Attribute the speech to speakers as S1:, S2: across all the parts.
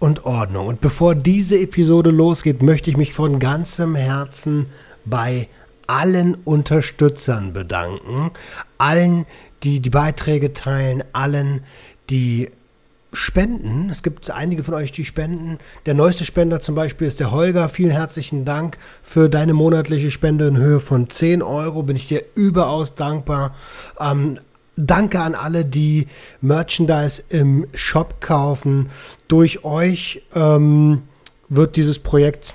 S1: und Ordnung. Und bevor diese Episode losgeht, möchte ich mich von ganzem Herzen bei allen Unterstützern bedanken, allen, die die Beiträge teilen, allen, die spenden. Es gibt einige von euch, die spenden. Der neueste Spender zum Beispiel ist der Holger. Vielen herzlichen Dank für deine monatliche Spende in Höhe von 10 Euro. Bin ich dir überaus dankbar. Ähm, Danke an alle, die Merchandise im Shop kaufen. Durch euch ähm, wird dieses Projekt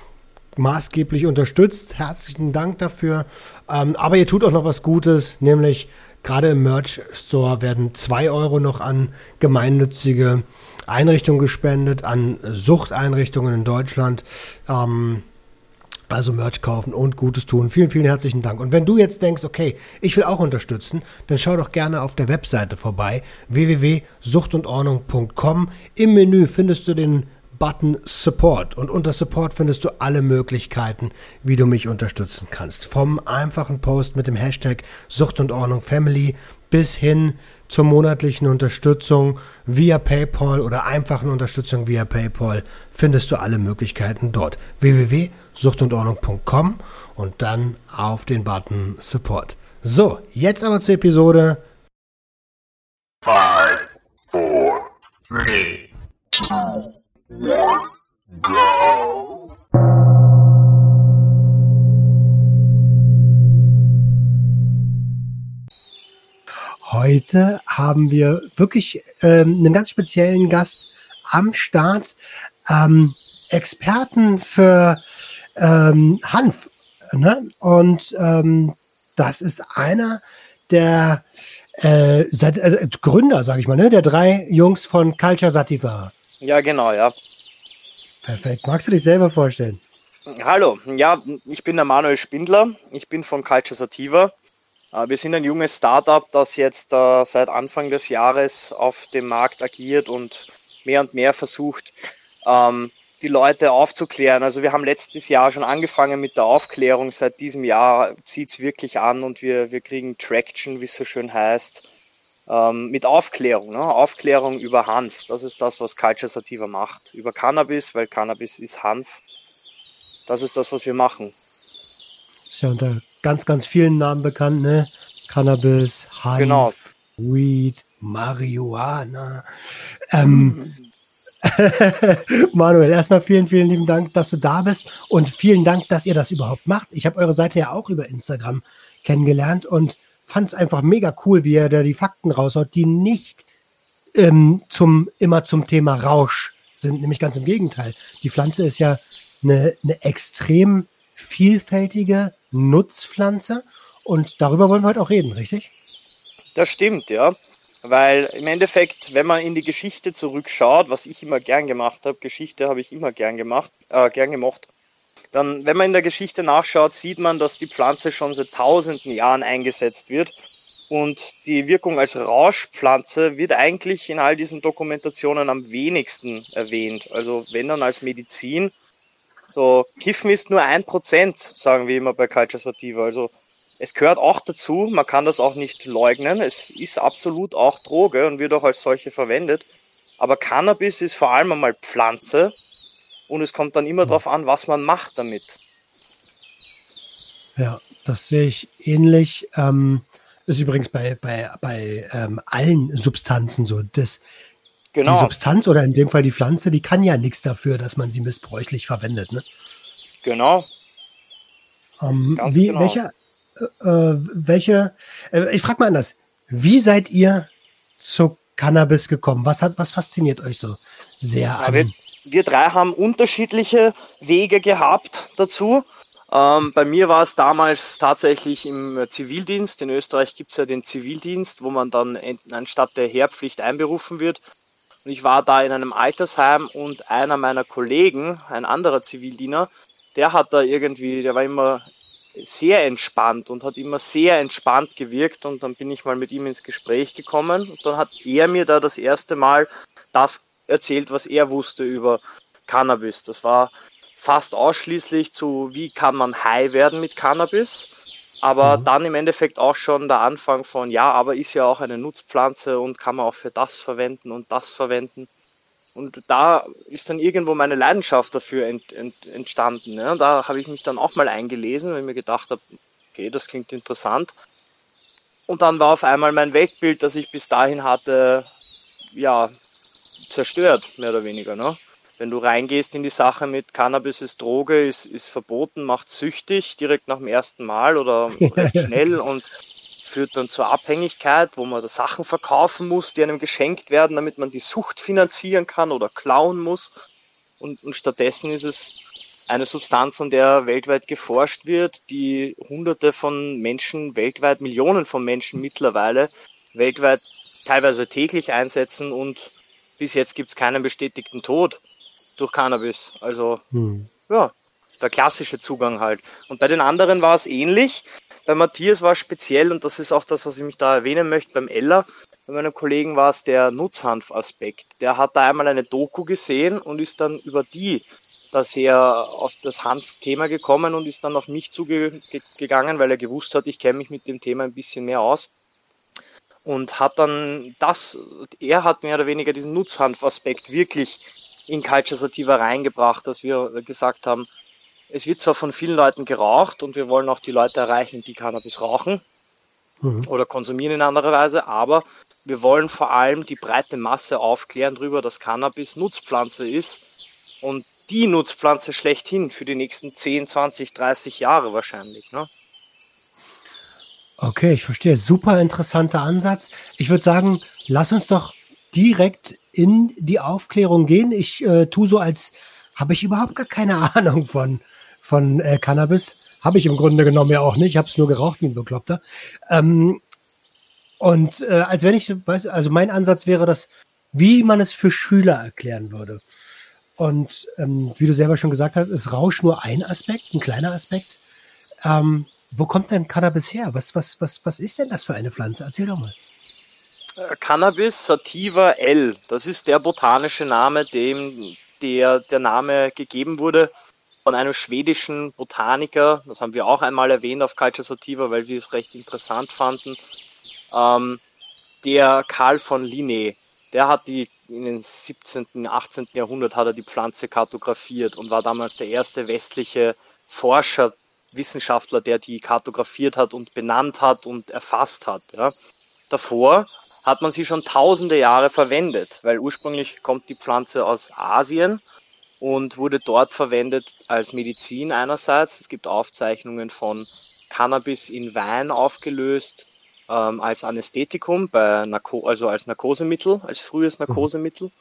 S1: maßgeblich unterstützt. Herzlichen Dank dafür. Ähm, aber ihr tut auch noch was Gutes, nämlich gerade im Merch Store werden zwei Euro noch an gemeinnützige Einrichtungen gespendet, an Suchteinrichtungen in Deutschland. Ähm, also Merch kaufen und Gutes tun. Vielen, vielen herzlichen Dank. Und wenn du jetzt denkst, okay, ich will auch unterstützen, dann schau doch gerne auf der Webseite vorbei, www.suchtundordnung.com. Im Menü findest du den Button Support und unter Support findest du alle Möglichkeiten, wie du mich unterstützen kannst. Vom einfachen Post mit dem Hashtag Sucht und Ordnung Family bis hin zur monatlichen Unterstützung via PayPal oder einfachen Unterstützung via PayPal findest du alle Möglichkeiten dort. www.suchtundordnung.com und dann auf den Button Support. So, jetzt aber zur Episode 5, 4, 3, 2, 1, go! Heute haben wir wirklich ähm, einen ganz speziellen Gast am Start. Ähm, Experten für ähm, Hanf. Ne? Und ähm, das ist einer der äh, seit, äh, Gründer, sage ich mal, ne? der drei Jungs von Culture Sativa.
S2: Ja, genau, ja.
S1: Perfekt. Magst du dich selber vorstellen?
S2: Hallo, ja, ich bin der Manuel Spindler. Ich bin von Culture Sativa. Äh, wir sind ein junges Startup, das jetzt äh, seit Anfang des Jahres auf dem Markt agiert und mehr und mehr versucht, ähm, die Leute aufzuklären. Also wir haben letztes Jahr schon angefangen mit der Aufklärung. Seit diesem Jahr zieht es wirklich an und wir, wir kriegen Traction, wie es so schön heißt, ähm, mit Aufklärung. Ne? Aufklärung über Hanf. Das ist das, was Culture Sativa macht. Über Cannabis, weil Cannabis ist Hanf. Das ist das, was wir machen.
S1: Ist ja unter ganz, ganz vielen Namen bekannt, ne? Cannabis, Hanf, genau. Weed, Marihuana. Ähm, Manuel, erstmal vielen, vielen lieben Dank, dass du da bist und vielen Dank, dass ihr das überhaupt macht. Ich habe eure Seite ja auch über Instagram kennengelernt und fand es einfach mega cool, wie ihr da die Fakten raushaut, die nicht ähm, zum, immer zum Thema Rausch sind, nämlich ganz im Gegenteil. Die Pflanze ist ja eine, eine extrem vielfältige Nutzpflanze und darüber wollen wir heute auch reden, richtig?
S2: Das stimmt, ja. Weil im Endeffekt, wenn man in die Geschichte zurückschaut, was ich immer gern gemacht habe, Geschichte habe ich immer gern gemacht, äh, gern gemacht, dann, wenn man in der Geschichte nachschaut, sieht man, dass die Pflanze schon seit tausenden Jahren eingesetzt wird. Und die Wirkung als Rauschpflanze wird eigentlich in all diesen Dokumentationen am wenigsten erwähnt. Also wenn dann als Medizin so, Kiffen ist nur ein Prozent, sagen wir immer bei Culture Sativa. Also es gehört auch dazu, man kann das auch nicht leugnen. Es ist absolut auch Droge und wird auch als solche verwendet. Aber Cannabis ist vor allem einmal Pflanze und es kommt dann immer darauf an, was man macht damit.
S1: Ja, das sehe ich ähnlich. Ähm, ist übrigens bei, bei, bei ähm, allen Substanzen so. Das, Genau. Die Substanz oder in dem Fall die Pflanze, die kann ja nichts dafür, dass man sie missbräuchlich verwendet. Ne?
S2: Genau.
S1: Ähm, wie, genau. Welche, äh, äh, welche äh, ich frage mal anders. Wie seid ihr zu Cannabis gekommen? Was hat, was fasziniert euch so sehr ja?
S2: Wir, wir drei haben unterschiedliche Wege gehabt dazu. Ähm, bei mir war es damals tatsächlich im Zivildienst. In Österreich gibt es ja den Zivildienst, wo man dann anstatt der Heerpflicht einberufen wird Und ich war da in einem Altersheim und einer meiner Kollegen, ein anderer Zivildiener, der hat da irgendwie, der war immer sehr entspannt und hat immer sehr entspannt gewirkt und dann bin ich mal mit ihm ins Gespräch gekommen und dann hat er mir da das erste Mal das erzählt, was er wusste über Cannabis. Das war fast ausschließlich zu, wie kann man high werden mit Cannabis, aber mhm. dann im Endeffekt auch schon der Anfang von, ja, aber ist ja auch eine Nutzpflanze und kann man auch für das verwenden und das verwenden. Und da ist dann irgendwo meine Leidenschaft dafür ent, ent, entstanden. Ja. Da habe ich mich dann auch mal eingelesen, weil ich mir gedacht habe, okay, das klingt interessant. Und dann war auf einmal mein Weltbild, das ich bis dahin hatte, ja, zerstört, mehr oder weniger. Ne? Wenn du reingehst in die Sache mit Cannabis ist Droge, ist, ist verboten, macht süchtig direkt nach dem ersten Mal oder recht schnell und führt dann zur Abhängigkeit, wo man da Sachen verkaufen muss, die einem geschenkt werden, damit man die Sucht finanzieren kann oder klauen muss. Und, und stattdessen ist es eine Substanz, an der weltweit geforscht wird, die hunderte von Menschen weltweit, Millionen von Menschen mittlerweile weltweit teilweise täglich einsetzen und bis jetzt gibt es keinen bestätigten Tod durch Cannabis. Also hm. ja, der klassische Zugang halt. Und bei den anderen war es ähnlich. Bei Matthias war es speziell, und das ist auch das, was ich mich da erwähnen möchte, beim Ella, bei meinem Kollegen war es der Nutzhanf-Aspekt. Der hat da einmal eine Doku gesehen und ist dann über die da sehr auf das Hanf-Thema gekommen und ist dann auf mich zugegangen, weil er gewusst hat, ich kenne mich mit dem Thema ein bisschen mehr aus. Und hat dann das, er hat mehr oder weniger diesen Nutzhanf-Aspekt wirklich in Culture Sativa reingebracht, dass wir gesagt haben, es wird zwar von vielen Leuten geraucht und wir wollen auch die Leute erreichen, die Cannabis rauchen mhm. oder konsumieren in anderer Weise, aber wir wollen vor allem die breite Masse aufklären darüber, dass Cannabis Nutzpflanze ist und die Nutzpflanze schlechthin für die nächsten 10, 20, 30 Jahre wahrscheinlich. Ne?
S1: Okay, ich verstehe. Super interessanter Ansatz. Ich würde sagen, lass uns doch direkt in die Aufklärung gehen. Ich äh, tue so, als habe ich überhaupt gar keine Ahnung von, von äh, Cannabis. Habe ich im Grunde genommen ja auch nicht. Ich habe es nur geraucht wie ein Bekloppter. Ähm, und äh, als wenn ich, weiß, also mein Ansatz wäre das, wie man es für Schüler erklären würde. Und ähm, wie du selber schon gesagt hast, ist Rausch nur ein Aspekt, ein kleiner Aspekt. Ähm, wo kommt denn Cannabis her? Was, was, was, was ist denn das für eine Pflanze? Erzähl doch mal.
S2: Cannabis sativa L, das ist der botanische Name, dem der, der Name gegeben wurde von einem schwedischen Botaniker. Das haben wir auch einmal erwähnt auf Culture Sativa, weil wir es recht interessant fanden. Ähm, der Karl von Linné, der hat die in den 17., 18. Jahrhundert hat er die Pflanze kartografiert und war damals der erste westliche Forscher, Wissenschaftler, der die kartografiert hat und benannt hat und erfasst hat. Ja. Davor hat man sie schon tausende Jahre verwendet, weil ursprünglich kommt die Pflanze aus Asien und wurde dort verwendet als Medizin einerseits. Es gibt Aufzeichnungen von Cannabis in Wein aufgelöst ähm, als Anästhetikum, bei Narko also als Narkosemittel, als frühes mhm. Narkosemittel.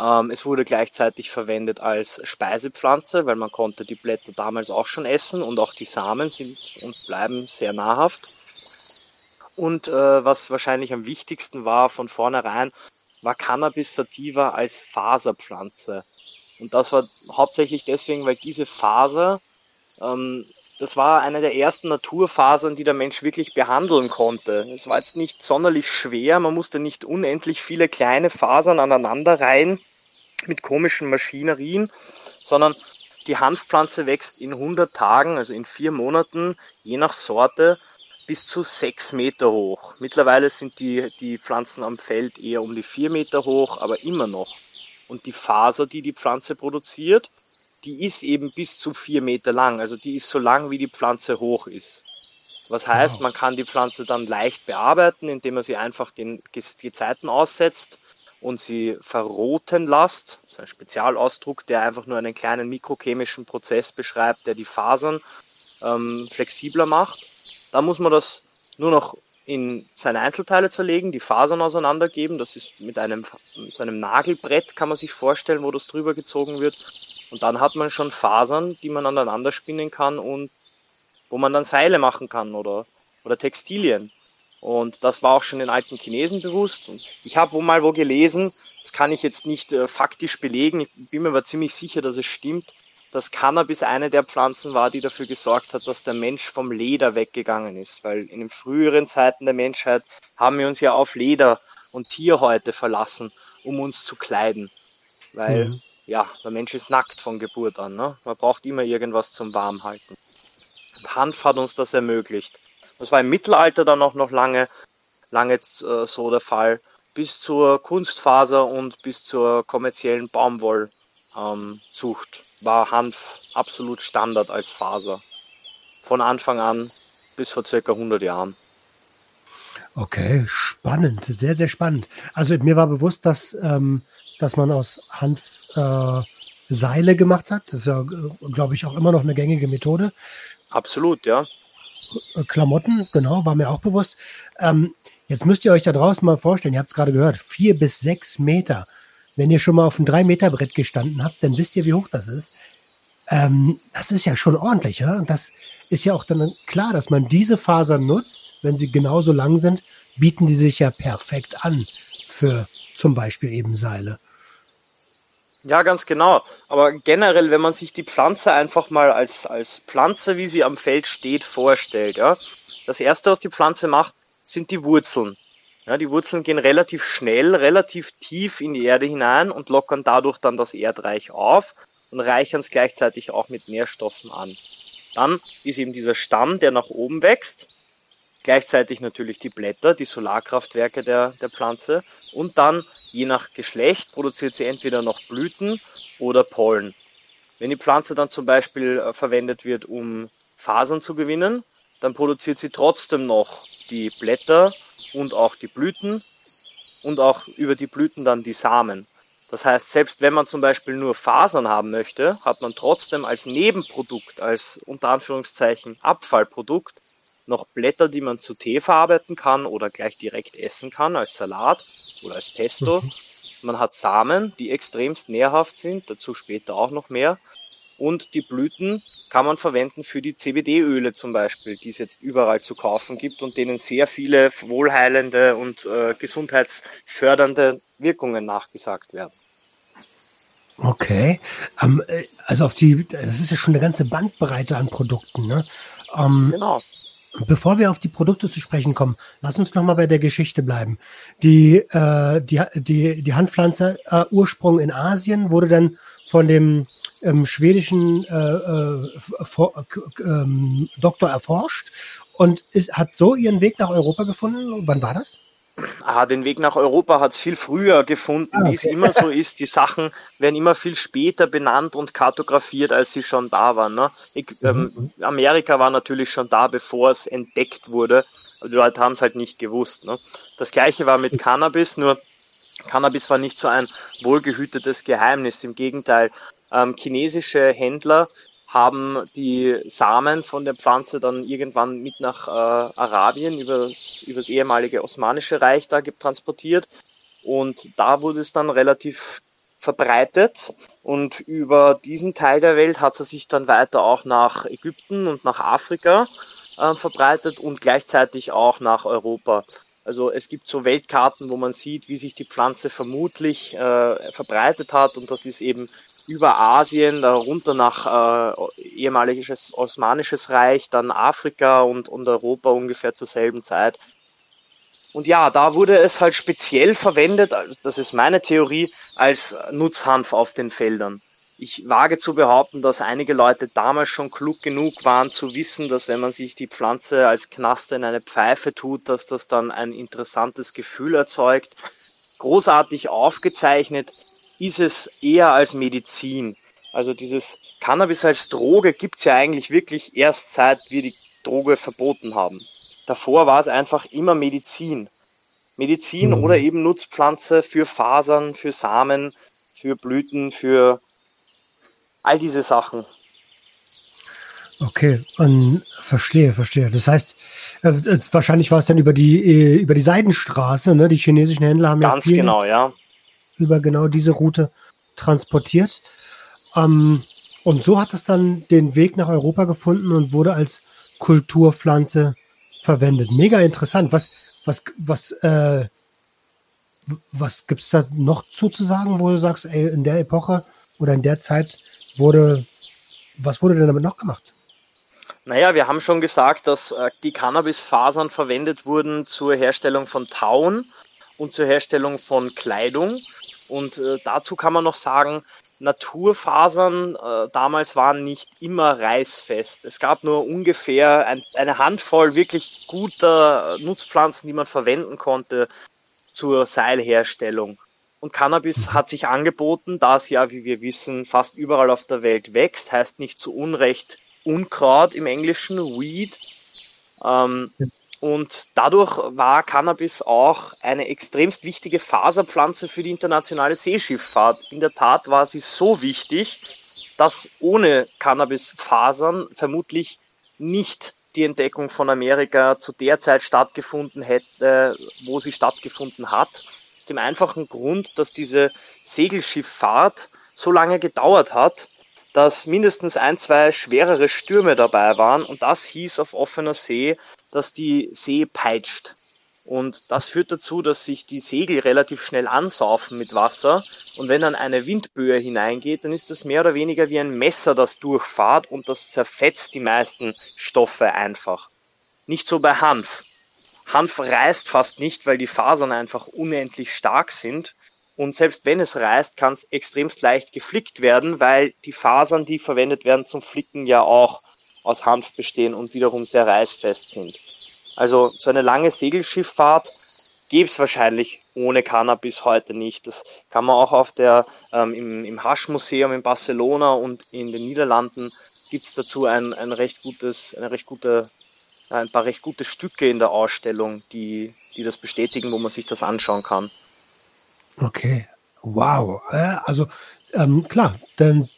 S2: Ähm, es wurde gleichzeitig verwendet als Speisepflanze, weil man konnte die Blätter damals auch schon essen und auch die Samen sind und bleiben sehr nahrhaft. Und äh, was wahrscheinlich am wichtigsten war von vornherein, war Cannabis sativa als Faserpflanze. Und das war hauptsächlich deswegen, weil diese Faser, ähm, das war eine der ersten Naturfasern, die der Mensch wirklich behandeln konnte. Es war jetzt nicht sonderlich schwer, man musste nicht unendlich viele kleine Fasern aneinander reihen mit komischen Maschinerien, sondern die Hanfpflanze wächst in 100 Tagen, also in vier Monaten, je nach Sorte, bis zu sechs Meter hoch. Mittlerweile sind die, die Pflanzen am Feld eher um die vier Meter hoch, aber immer noch. Und die Faser, die die Pflanze produziert, die ist eben bis zu vier Meter lang. Also die ist so lang, wie die Pflanze hoch ist. Was heißt, wow. man kann die Pflanze dann leicht bearbeiten, indem man sie einfach den Gezeiten aussetzt und sie verroten lässt. Das ist ein Spezialausdruck, der einfach nur einen kleinen mikrochemischen Prozess beschreibt, der die Fasern ähm, flexibler macht. Da muss man das nur noch in seine Einzelteile zerlegen, die Fasern auseinandergeben. Das ist mit einem, so einem Nagelbrett, kann man sich vorstellen, wo das drüber gezogen wird. Und dann hat man schon Fasern, die man aneinander spinnen kann und wo man dann Seile machen kann oder, oder Textilien. Und das war auch schon den alten Chinesen bewusst. Und ich habe wo mal wo gelesen, das kann ich jetzt nicht äh, faktisch belegen, ich bin mir aber ziemlich sicher, dass es stimmt, dass Cannabis eine der Pflanzen war, die dafür gesorgt hat, dass der Mensch vom Leder weggegangen ist. Weil in den früheren Zeiten der Menschheit haben wir uns ja auf Leder und Tierhäute verlassen, um uns zu kleiden. Weil, mhm. ja, der Mensch ist nackt von Geburt an. Ne? Man braucht immer irgendwas zum Warmhalten. Und Hanf hat uns das ermöglicht. Das war im Mittelalter dann auch noch lange, lange äh, so der Fall, bis zur Kunstfaser und bis zur kommerziellen Baumwollzucht ähm, war Hanf absolut Standard als Faser. Von Anfang an bis vor circa 100 Jahren.
S1: Okay, spannend, sehr, sehr spannend. Also mir war bewusst, dass, ähm, dass man aus Hanf äh, Seile gemacht hat. Das ist ja, glaube ich, auch immer noch eine gängige Methode.
S2: Absolut, ja.
S1: Äh, Klamotten, genau, war mir auch bewusst. Ähm, jetzt müsst ihr euch da draußen mal vorstellen, ihr habt es gerade gehört, vier bis sechs Meter. Wenn ihr schon mal auf einem drei Meter Brett gestanden habt, dann wisst ihr, wie hoch das ist. Ähm, das ist ja schon ordentlich, ja. Und das ist ja auch dann klar, dass man diese Fasern nutzt, wenn sie genauso lang sind, bieten die sich ja perfekt an für zum Beispiel eben Seile.
S2: Ja, ganz genau. Aber generell, wenn man sich die Pflanze einfach mal als, als Pflanze, wie sie am Feld steht, vorstellt, ja. Das erste, was die Pflanze macht, sind die Wurzeln. Ja, die Wurzeln gehen relativ schnell, relativ tief in die Erde hinein und lockern dadurch dann das Erdreich auf und reichern es gleichzeitig auch mit Nährstoffen an. Dann ist eben dieser Stamm, der nach oben wächst, gleichzeitig natürlich die Blätter, die Solarkraftwerke der, der Pflanze und dann je nach Geschlecht produziert sie entweder noch Blüten oder Pollen. Wenn die Pflanze dann zum Beispiel äh, verwendet wird, um Fasern zu gewinnen, dann produziert sie trotzdem noch die Blätter und auch die Blüten und auch über die Blüten dann die Samen. Das heißt, selbst wenn man zum Beispiel nur Fasern haben möchte, hat man trotzdem als Nebenprodukt, als unter Anführungszeichen Abfallprodukt, noch Blätter, die man zu Tee verarbeiten kann oder gleich direkt essen kann als Salat oder als Pesto. Mhm. Man hat Samen, die extremst nährhaft sind, dazu später auch noch mehr. Und die Blüten kann man verwenden für die CBD-Öle zum Beispiel, die es jetzt überall zu kaufen gibt und denen sehr viele wohlheilende und äh, gesundheitsfördernde Wirkungen nachgesagt werden.
S1: Okay, ähm, äh, also auf die, das ist ja schon eine ganze Bandbreite an Produkten, ne? Ähm, genau. Bevor wir auf die Produkte zu sprechen kommen, lass uns noch mal bei der Geschichte bleiben. Die, äh, die, die, die Handpflanze äh, Ursprung in Asien wurde dann von dem ähm, schwedischen äh, äh, for, ähm, Doktor erforscht und ist, hat so ihren Weg nach Europa gefunden. Wann war das?
S2: Ah, den Weg nach Europa hat es viel früher gefunden, ah, okay. wie es immer so ist. Die Sachen werden immer viel später benannt und kartografiert, als sie schon da waren. Ne? Ich, ähm, mhm. Amerika war natürlich schon da, bevor es entdeckt wurde. Aber die Leute haben es halt nicht gewusst. Ne? Das gleiche war mit Cannabis, nur Cannabis war nicht so ein wohlgehütetes Geheimnis. Im Gegenteil, ähm, chinesische Händler haben die Samen von der Pflanze dann irgendwann mit nach äh, Arabien übers, übers ehemalige Osmanische Reich da transportiert. Und da wurde es dann relativ verbreitet. Und über diesen Teil der Welt hat es sich dann weiter auch nach Ägypten und nach Afrika äh, verbreitet und gleichzeitig auch nach Europa. Also es gibt so Weltkarten, wo man sieht, wie sich die Pflanze vermutlich äh, verbreitet hat. Und das ist eben über Asien, runter nach äh, ehemaliges Osmanisches Reich, dann Afrika und, und Europa ungefähr zur selben Zeit. Und ja, da wurde es halt speziell verwendet, das ist meine Theorie, als Nutzhanf auf den Feldern. Ich wage zu behaupten, dass einige Leute damals schon klug genug waren zu wissen, dass wenn man sich die Pflanze als Knaster in eine Pfeife tut, dass das dann ein interessantes Gefühl erzeugt. Großartig aufgezeichnet ist es eher als Medizin. Also dieses Cannabis als Droge gibt's ja eigentlich wirklich erst seit wir die Droge verboten haben. Davor war es einfach immer Medizin. Medizin mhm. oder eben Nutzpflanze für Fasern, für Samen, für Blüten, für all diese Sachen.
S1: Okay, und verstehe, verstehe. Das heißt, äh, äh wahrscheinlich war es dann über die äh, über die Seidenstraße, ne? Die chinesischen Händler haben
S2: Ganz ja genau, ja
S1: über genau diese Route transportiert. Ähm, und so hat es dann den Weg nach Europa gefunden und wurde als Kulturpflanze verwendet. Mega interessant. Was, was, was, äh, was gibt's da noch zuzusagen, wo du sagst, ey, in der Epoche oder in der Zeit wurde, was wurde denn damit noch gemacht?
S2: Naja, wir haben schon gesagt, dass äh, die Cannabisfasern verwendet wurden zur Herstellung von Tauen und zur Herstellung von Kleidung. Und äh, dazu kann man noch sagen, Naturfasern äh, damals waren nicht immer reißfest. Es gab nur ungefähr ein, eine Handvoll wirklich guter Nutzpflanzen, die man verwenden konnte zur Seilherstellung. Und Cannabis hat sich angeboten, da es ja, wie wir wissen, fast überall auf der Welt wächst, heißt nicht zu Unrecht Unkraut im Englischen, Weed. Ähm, und dadurch war Cannabis auch eine extremst wichtige Faserpflanze für die internationale Seeschifffahrt. In der Tat war sie so wichtig, dass ohne Cannabisfasern vermutlich nicht die Entdeckung von Amerika zu der Zeit stattgefunden hätte, wo sie stattgefunden hat. Aus dem einfachen Grund, dass diese Segelschifffahrt so lange gedauert hat, dass mindestens ein, zwei schwerere Stürme dabei waren und das hieß auf offener See, dass die See peitscht. Und das führt dazu, dass sich die Segel relativ schnell ansaufen mit Wasser. Und wenn dann eine Windböe hineingeht, dann ist das mehr oder weniger wie ein Messer, das durchfahrt und das zerfetzt die meisten Stoffe einfach. Nicht so bei Hanf. Hanf reißt fast nicht, weil die Fasern einfach unendlich stark sind. Und selbst wenn es reißt, kann es extremst leicht geflickt werden, weil die Fasern, die verwendet werden zum Flicken, ja auch aus Hanf bestehen und wiederum sehr reißfest sind. Also so eine lange Segelschifffahrt gäbe es wahrscheinlich ohne Cannabis heute nicht. Das kann man auch auf der, ähm, im, im Hasch-Museum in Barcelona und in den Niederlanden gibt es dazu ein, ein recht gutes, eine recht gute, ein paar recht gute Stücke in der Ausstellung, die, die das bestätigen, wo man sich das anschauen kann.
S1: Okay, wow. Also ähm, klar, dann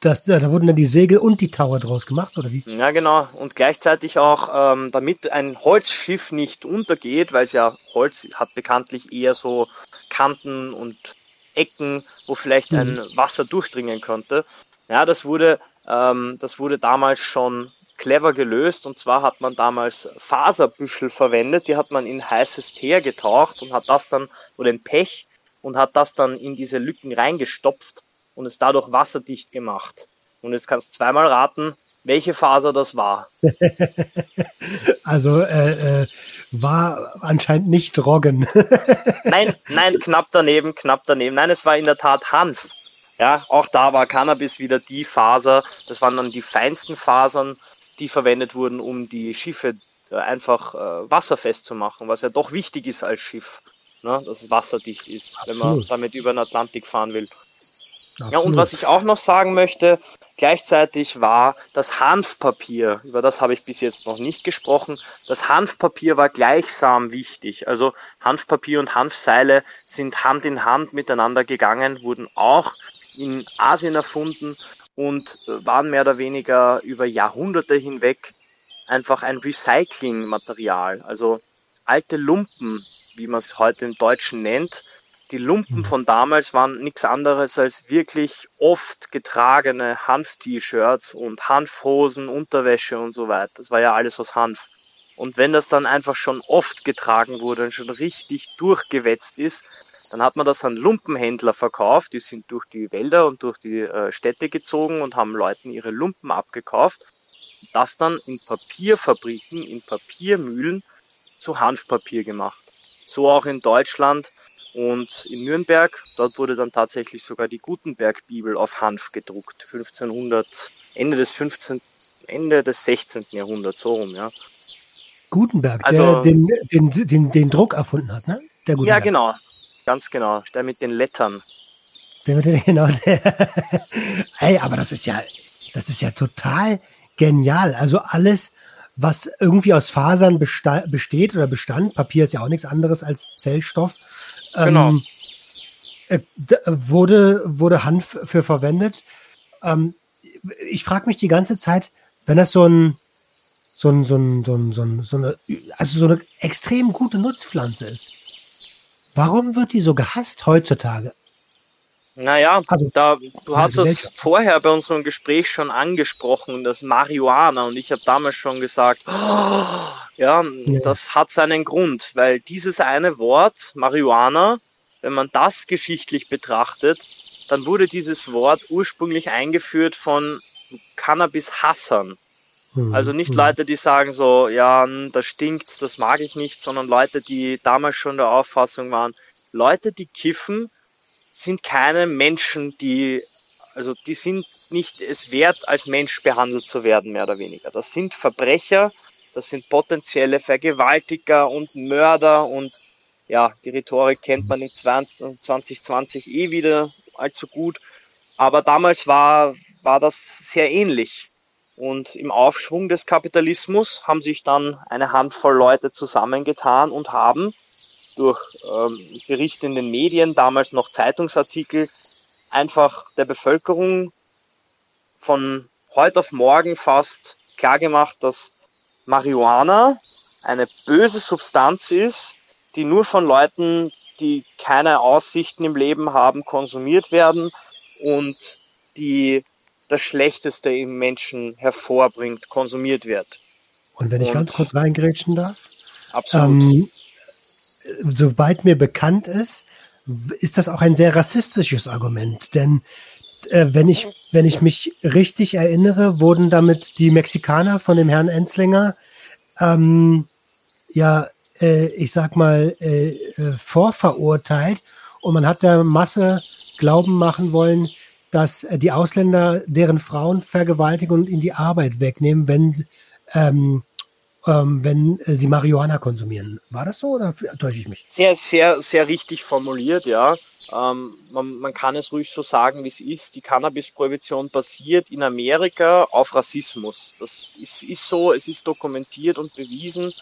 S1: das, da wurden dann die Segel und die Tower draus gemacht, oder wie?
S2: Ja, genau. Und gleichzeitig auch, ähm, damit ein Holzschiff nicht untergeht, weil es ja Holz hat bekanntlich eher so Kanten und Ecken, wo vielleicht mhm. ein Wasser durchdringen könnte. Ja, das wurde, ähm, das wurde damals schon clever gelöst. Und zwar hat man damals Faserbüschel verwendet, die hat man in heißes Teer getaucht und hat das dann, oder in Pech, und hat das dann in diese Lücken reingestopft und es dadurch wasserdicht gemacht. Und jetzt kannst du zweimal raten, welche Faser das war.
S1: also äh, äh, war anscheinend nicht Roggen.
S2: nein, nein, knapp daneben, knapp daneben. Nein, es war in der Tat Hanf. Ja, auch da war Cannabis wieder die Faser. Das waren dann die feinsten Fasern, die verwendet wurden, um die Schiffe äh, einfach äh, wasserfest zu machen, was ja doch wichtig ist als Schiff, ne? dass es wasserdicht ist, Absolut. wenn man damit über den Atlantik fahren will. Absolut. Ja, und was ich auch noch sagen möchte, gleichzeitig war das Hanfpapier, über das habe ich bis jetzt noch nicht gesprochen, das Hanfpapier war gleichsam wichtig. Also Hanfpapier und Hanfseile sind Hand in Hand miteinander gegangen, wurden auch in Asien erfunden und waren mehr oder weniger über Jahrhunderte hinweg einfach ein Recyclingmaterial. Also alte Lumpen, wie man es heute im Deutschen nennt, die Lumpen mhm. von damals waren nichts anderes als wirklich oft getragene Hanf-T-Shirts und Hanfhosen, Unterwäsche und so weiter. Das war ja alles aus Hanf. Und wenn das dann einfach schon oft getragen wurde und schon richtig durchgewetzt ist, dann hat man das an Lumpenhändler verkauft. Die sind durch die Wälder und durch die äh, Städte gezogen und haben Leuten ihre Lumpen abgekauft. Das dann in Papierfabriken, in Papiermühlen zu Hanfpapier gemacht. So auch in Deutschland und in Nürnberg, dort wurde dann tatsächlich sogar die Gutenberg-Bibel auf Hanf gedruckt, 1500, Ende des 15., Ende des 16. Jahrhunderts, so rum, ja.
S1: Gutenberg, also, der den, den, den, den Druck erfunden hat, ne?
S2: Der Gutenberg. Ja, genau, ganz genau, der mit den Lettern.
S1: Der mit den, genau, der. Ey, aber das ist ja, das ist ja total genial. Also alles, was irgendwie aus Fasern besteht oder bestand, Papier ist ja auch nichts anderes als Zellstoff, Genau. Ähm, äh, wurde, wurde Hanf für verwendet. Ähm, ich frage mich die ganze Zeit, wenn das so ein, so ein, so ein, so ein, so ein, so eine, also so eine extrem gute Nutzpflanze ist. Warum wird die so gehasst heutzutage?
S2: Naja, also, da, du hast es vorher bei unserem Gespräch schon angesprochen, das Marihuana. Und ich habe damals schon gesagt, oh, Ja, ja, das hat seinen Grund, weil dieses eine Wort, Marihuana, wenn man das geschichtlich betrachtet, dann wurde dieses Wort ursprünglich eingeführt von Cannabis-Hassern. Mhm. Also nicht mhm. Leute, die sagen so, ja, hm, das stinkt, das mag ich nicht, sondern Leute, die damals schon der Auffassung waren, Leute, die kiffen, sind keine Menschen, die, also die sind nicht es wert, als Mensch behandelt zu werden, mehr oder weniger. Das sind Verbrecher, das sind potenzielle Vergewaltiger und Mörder und ja, die Rhetorik kennt man in 2020 eh wieder allzu gut. Aber damals war, war das sehr ähnlich. Und im Aufschwung des Kapitalismus haben sich dann eine Handvoll Leute zusammengetan und haben durch ähm, Berichte in den Medien, damals noch Zeitungsartikel, einfach der Bevölkerung von heute auf morgen fast klargemacht, dass Marihuana eine böse Substanz ist, die nur von Leuten, die keine Aussichten im Leben haben, konsumiert werden und die das Schlechteste im Menschen hervorbringt, konsumiert wird.
S1: Und wenn ich und ganz kurz reingrätschen darf.
S2: Absolut. Ähm,
S1: soweit mir bekannt ist, ist das auch ein sehr rassistisches Argument. Denn äh, wenn, ich, wenn ich mich richtig erinnere, wurden damit die Mexikaner von dem Herrn Enzlinger ähm, ja, äh, ich sag mal, äh, äh, vorverurteilt. Und man hat der Masse glauben machen wollen, dass die Ausländer deren Frauen vergewaltigen und in die Arbeit wegnehmen, wenn, ähm, ähm, wenn sie Marihuana konsumieren. War das so oder täusche ich mich?
S2: Sehr, sehr, sehr richtig formuliert, ja. Ähm, man, man, kann es ruhig so sagen, wie es ist. Die Cannabis-Prohibition basiert in Amerika auf Rassismus. Das ist, ist so, es ist dokumentiert und bewiesen.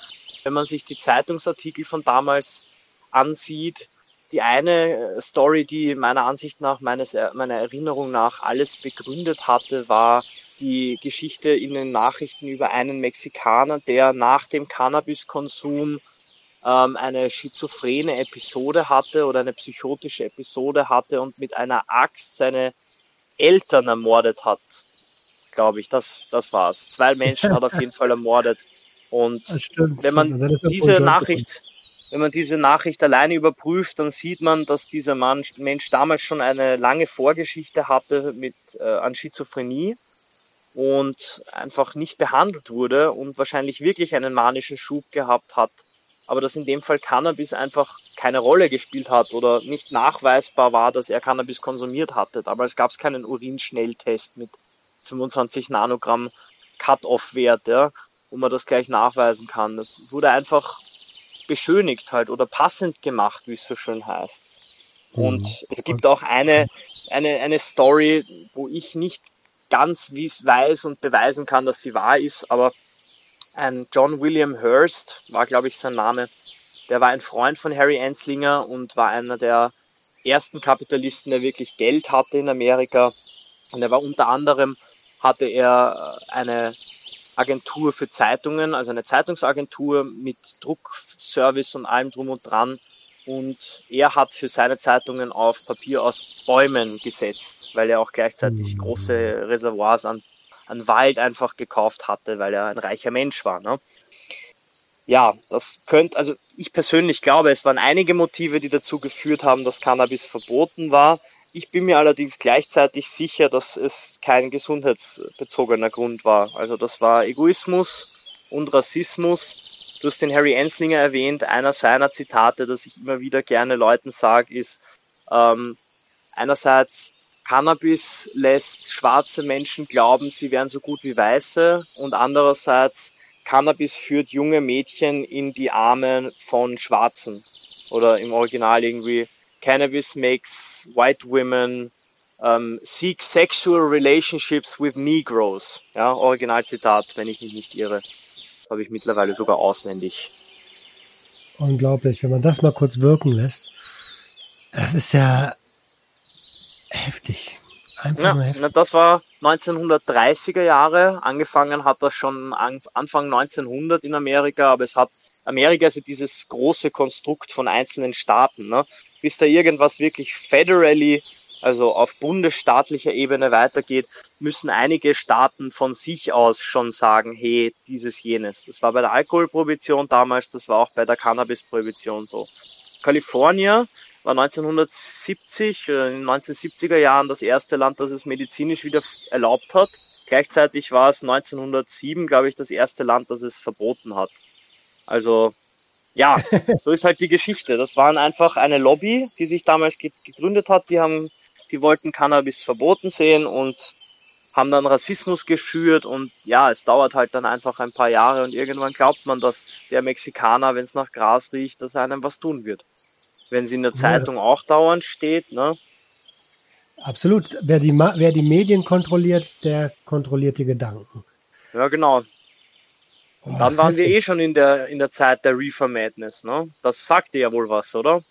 S2: Wenn man sich die Zeitungsartikel von damals ansieht, die eine äh, Story, die meiner Ansicht nach, meines, meiner Erinnerung nach alles begründet hatte, war die Geschichte in den Nachrichten über einen Mexikaner, der nach dem Cannabiskonsum ähm, eine schizophrene Episode hatte oder eine psychotische Episode hatte und mit einer Axt seine Eltern ermordet hat. Glaube ich, das, das war's. Zwei Menschen hat er auf jeden Fall ermordet. Und stimmt, wenn man diese Nachricht, wenn man diese Nachricht alleine überprüft, dann sieht man, dass dieser Mann, Mensch damals schon eine lange Vorgeschichte hatte mit äh, an Schizophrenie und einfach nicht behandelt wurde und wahrscheinlich wirklich einen manischen Schub gehabt hat aber dass in dem Fall Cannabis einfach keine Rolle gespielt hat oder nicht nachweisbar war, dass er Cannabis konsumiert hatte. Damals gab es keinen Urinschnelltest mit 25 Nanogramm Cut-off-Wert, ja, wo man das gleich nachweisen kann. Das wurde einfach beschönigt halt oder passend gemacht, wie es so schön heißt. Und mhm. es gibt auch eine, eine, eine Story, wo ich nicht ganz wie es weiß und beweisen kann, dass sie wahr ist, aber ein John William Hurst war, glaube ich, sein Name. Der war ein Freund von Harry Anslinger und war einer der ersten Kapitalisten, der wirklich Geld hatte in Amerika. Und er war unter anderem, hatte er äh, eine Agentur für Zeitungen, also eine Zeitungsagentur mit Druckservice und allem drum und dran. Und er hat für seine Zeitungen auf Papier aus Bäumen gesetzt, weil er auch gleichzeitig große Reservoirs an an Wald einfach gekauft hatte, weil er ein reicher Mensch war. Ne? Ja, das könnte, also ich persönlich glaube, es waren einige Motive, die dazu geführt haben, dass Cannabis verboten war. Ich bin mir allerdings gleichzeitig sicher, dass es kein gesundheitsbezogener Grund war. Also das war Egoismus und Rassismus. Du hast den Harry Enslinger erwähnt. Einer seiner Zitate, das ich immer wieder gerne Leuten sage, ist ähm, einerseits Cannabis lässt schwarze Menschen glauben, sie wären so gut wie weiße und andererseits Cannabis führt junge Mädchen in die Arme von Schwarzen oder im Original irgendwie Cannabis makes white women um, seek sexual relationships with Negroes. Ja, Originalzitat, wenn ich mich nicht irre. Das habe ich mittlerweile sogar auswendig.
S1: Unglaublich, wenn man das mal kurz wirken lässt. Das ist ja Heftig.
S2: Einfach ja, heftig. Das war 1930er Jahre. Angefangen hat das schon Anfang 1900 in Amerika, aber es hat Amerika ist ja dieses große Konstrukt von einzelnen Staaten. Ne? Bis da irgendwas wirklich federally also auf bundesstaatlicher Ebene weitergeht, müssen einige Staaten von sich aus schon sagen, hey, dieses, jenes. Das war bei der Alkoholprohibition damals, das war auch bei der Cannabisprohibition so. Kalifornien war 1970, äh, in den 1970er Jahren das erste Land, das es medizinisch wieder erlaubt hat. Gleichzeitig war es 1907, glaube ich, das erste Land, das es verboten hat. Also ja, so ist halt die Geschichte. Das waren einfach eine Lobby, die sich damals gegründet hat. Die haben, die wollten Cannabis verboten sehen und haben dann Rassismus geschürt und ja, es dauert halt dann einfach ein paar Jahre und irgendwann glaubt man, dass der Mexikaner, wenn es nach Gras riecht, dass einem was tun wird. Wenn sie in der Zeitung auch dauernd steht, ne?
S1: Absolut. Wer die, wer die Medien kontrolliert, der kontrolliert die Gedanken.
S2: Ja, genau. Und dann waren wir eh schon in der, in der Zeit der Reefer Madness, ne? Das sagt dir ja wohl was, oder?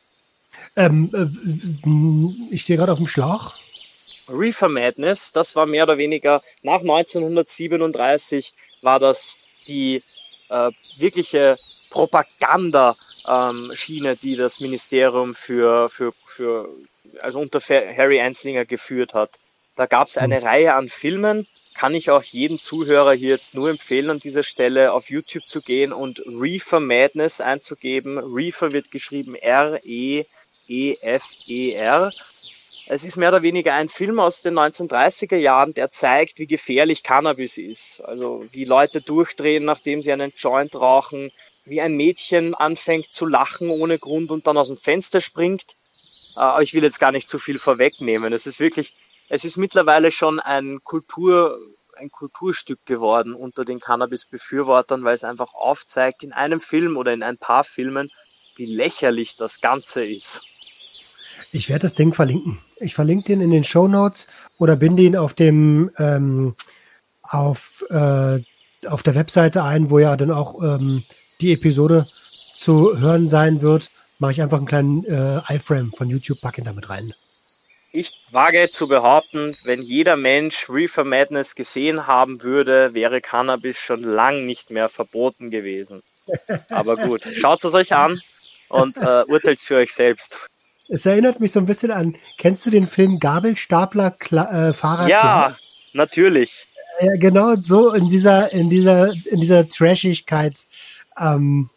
S1: Ähm, äh, ich stehe gerade auf dem Schlauch.
S2: Reefer Madness, das war mehr oder weniger nach 1937 war das die äh, wirkliche Propaganda-Schiene, ähm, die das Ministerium für, für, für also unter Harry Anslinger geführt hat. Da gab es eine mhm. Reihe an Filmen, kann ich auch jedem Zuhörer hier jetzt nur empfehlen, an dieser Stelle auf YouTube zu gehen und Reefer Madness einzugeben. Reefer wird geschrieben R-E-E-F-E-R. Es ist mehr oder weniger ein Film aus den 1930er Jahren, der zeigt, wie gefährlich Cannabis ist. Also wie Leute durchdrehen, nachdem sie einen Joint rauchen, wie ein Mädchen anfängt zu lachen ohne Grund und dann aus dem Fenster springt. Äh, aber ich will jetzt gar nicht zu viel vorwegnehmen. Es ist wirklich es ist mittlerweile schon ein Kultur, ein Kulturstück geworden unter den Cannabis-Befürwortern, weil es einfach aufzeigt in einem Film oder in ein paar Filmen, wie lächerlich das Ganze ist.
S1: Ich werde das Ding verlinken. Ich verlinke den in den Show Notes oder binde ihn auf dem ähm, auf, äh, auf der Webseite ein, wo ja dann auch ähm, die Episode zu hören sein wird. Mache ich einfach einen kleinen äh, iFrame von YouTube, packe ihn damit rein.
S2: Ich wage zu behaupten, wenn jeder Mensch Reefer Madness gesehen haben würde, wäre Cannabis schon lang nicht mehr verboten gewesen. Aber gut, schaut es euch an und äh, urteilt für euch selbst.
S1: Es erinnert mich so ein bisschen an, kennst du den Film Gabelstapler Kla äh, Fahrrad?
S2: Ja, natürlich.
S1: Ja, genau so in dieser, in dieser, in dieser Trashigkeit. Ähm,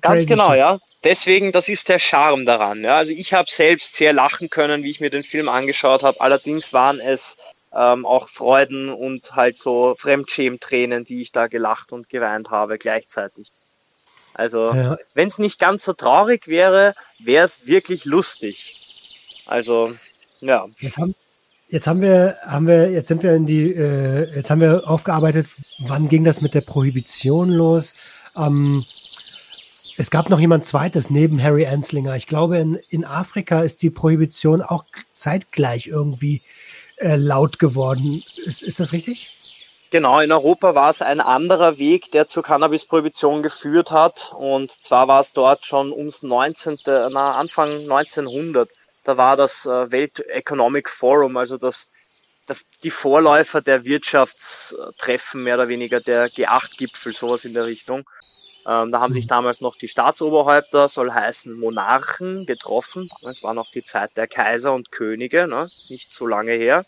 S2: Ganz genau, ja deswegen, das ist der Charme daran. Ja. Also ich habe selbst sehr lachen können, wie ich mir den Film angeschaut habe. Allerdings waren es ähm, auch Freuden und halt so Fremdschämtränen, die ich da gelacht und geweint habe gleichzeitig. Also ja. wenn es nicht ganz so traurig wäre, wäre es wirklich lustig. Also ja.
S1: Jetzt haben, jetzt haben wir, haben wir, jetzt sind wir in die, äh, jetzt haben wir aufgearbeitet, wann ging das mit der Prohibition los? Ähm, es gab noch jemand zweites neben Harry Anslinger. Ich glaube, in, in Afrika ist die Prohibition auch zeitgleich irgendwie äh, laut geworden. Ist, ist das richtig?
S2: Genau, in Europa war es ein anderer Weg, der zur Cannabis-Prohibition geführt hat. Und zwar war es dort schon ums 19., na, Anfang 1900. Da war das äh, Welt Economic Forum, also das, das, die Vorläufer der Wirtschaftstreffen, mehr oder weniger der G8-Gipfel, sowas in der Richtung. Ähm, da haben sich mhm. damals noch die Staatsoberhäupter, soll heißen Monarchen, getroffen. Es war noch die Zeit der Kaiser und Könige, ne? nicht so lange her.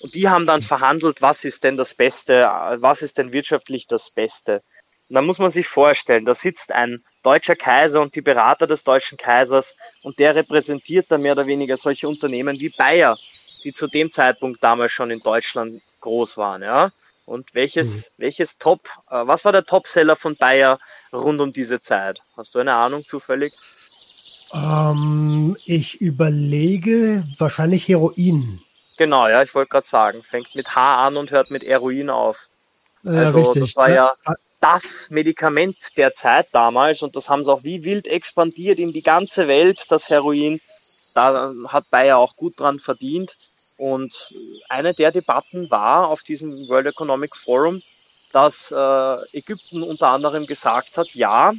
S2: Und die haben dann verhandelt, was ist denn das Beste, was ist denn wirtschaftlich das Beste. Und da muss man sich vorstellen, da sitzt ein deutscher Kaiser und die Berater des deutschen Kaisers und der repräsentiert dann mehr oder weniger solche Unternehmen wie Bayer, die zu dem Zeitpunkt damals schon in Deutschland groß waren, ja. Und welches, mhm. welches Top, äh, was war der Topseller von Bayer rund um diese Zeit? Hast du eine Ahnung zufällig?
S1: Ähm, ich überlege wahrscheinlich Heroin.
S2: Genau, ja, ich wollte gerade sagen, fängt mit H an und hört mit Heroin auf. Ja, also richtig, das war ja das Medikament der Zeit damals und das haben sie auch wie wild expandiert in die ganze Welt, das Heroin. Da hat Bayer auch gut dran verdient. Und eine der Debatten war auf diesem World Economic Forum, dass äh, Ägypten unter anderem gesagt hat, ja,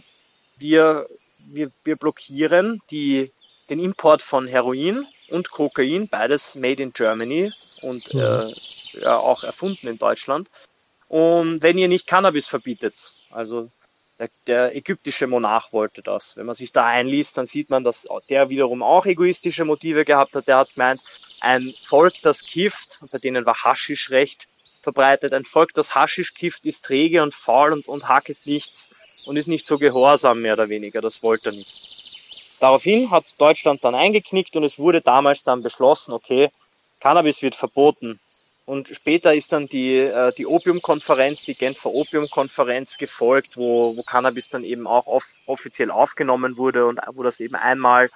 S2: wir, wir, wir blockieren die, den Import von Heroin und Kokain, beides made in Germany und mhm. äh, ja, auch erfunden in Deutschland. Und wenn ihr nicht Cannabis verbietet, also der, der ägyptische Monarch wollte das. Wenn man sich da einliest, dann sieht man, dass der wiederum auch egoistische Motive gehabt hat. Der hat gemeint, ein Volk, das kifft, bei denen war Haschisch recht verbreitet, ein Volk, das Haschisch kifft, ist träge und faul und, und hackelt nichts und ist nicht so gehorsam, mehr oder weniger, das wollte er nicht. Daraufhin hat Deutschland dann eingeknickt und es wurde damals dann beschlossen, okay, Cannabis wird verboten. Und später ist dann die, äh, die Opiumkonferenz, die Genfer Opiumkonferenz gefolgt, wo, wo Cannabis dann eben auch off offiziell aufgenommen wurde und wo das eben einmal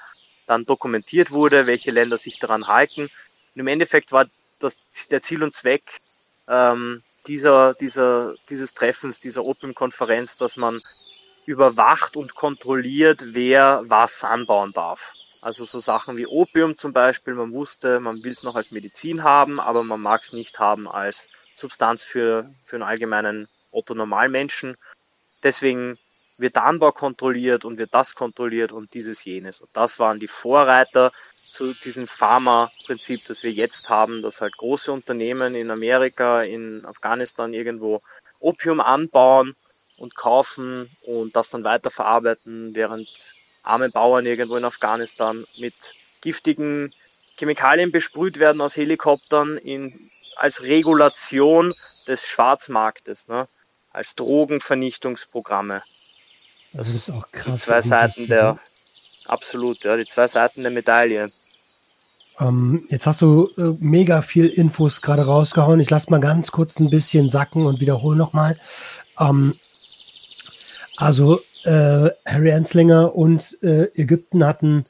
S2: dann dokumentiert wurde, welche Länder sich daran halten. Und im Endeffekt war das der Ziel und Zweck ähm, dieser, dieser, dieses Treffens, dieser Opiumkonferenz, dass man überwacht und kontrolliert, wer was anbauen darf. Also so Sachen wie Opium zum Beispiel, man wusste, man will es noch als Medizin haben, aber man mag es nicht haben als Substanz für, für einen allgemeinen Otto-Normalmenschen. Deswegen wird der Anbau kontrolliert und wird das kontrolliert und dieses jenes. Und das waren die Vorreiter zu diesem Pharma-Prinzip, das wir jetzt haben, dass halt große Unternehmen in Amerika, in Afghanistan irgendwo Opium anbauen und kaufen und das dann weiterverarbeiten, während arme Bauern irgendwo in Afghanistan mit giftigen Chemikalien besprüht werden aus Helikoptern in, als Regulation des Schwarzmarktes, ne? als Drogenvernichtungsprogramme. Das, das ist auch krass. Die zwei Seiten der, absolut, ja, die zwei Seiten der Medaille.
S1: Ähm, jetzt hast du äh, mega viel Infos gerade rausgehauen. Ich lasse mal ganz kurz ein bisschen sacken und wiederhole nochmal. Ähm, also äh, Harry Anslinger und äh, Ägypten hatten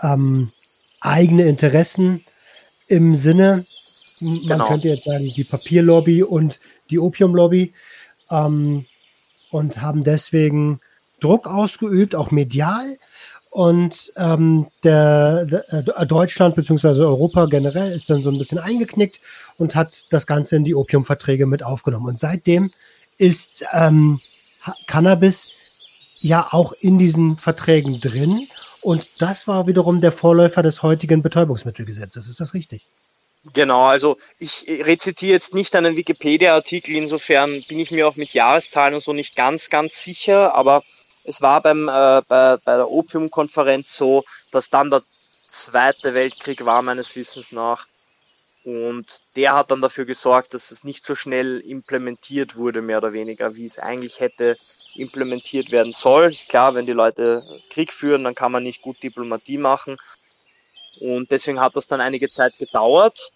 S1: ähm, eigene Interessen im Sinne, man genau. könnte jetzt sagen, die Papierlobby und die Opiumlobby ähm, und haben deswegen Druck ausgeübt, auch medial. Und ähm, der, der äh, Deutschland beziehungsweise Europa generell ist dann so ein bisschen eingeknickt und hat das Ganze in die Opiumverträge mit aufgenommen. Und seitdem ist ähm, Cannabis ja auch in diesen Verträgen drin. Und das war wiederum der Vorläufer des heutigen Betäubungsmittelgesetzes. Ist das richtig?
S2: Genau, also ich rezitiere jetzt nicht einen Wikipedia-Artikel, insofern bin ich mir auch mit Jahreszahlen und so nicht ganz, ganz sicher, aber es war beim, äh, bei, bei der Opiumkonferenz so, dass dann der Zweite Weltkrieg war, meines Wissens nach. Und der hat dann dafür gesorgt, dass es nicht so schnell implementiert wurde, mehr oder weniger, wie es eigentlich hätte implementiert werden soll. Ist klar, wenn die Leute Krieg führen, dann kann man nicht gut Diplomatie machen. Und deswegen hat das dann einige Zeit gedauert.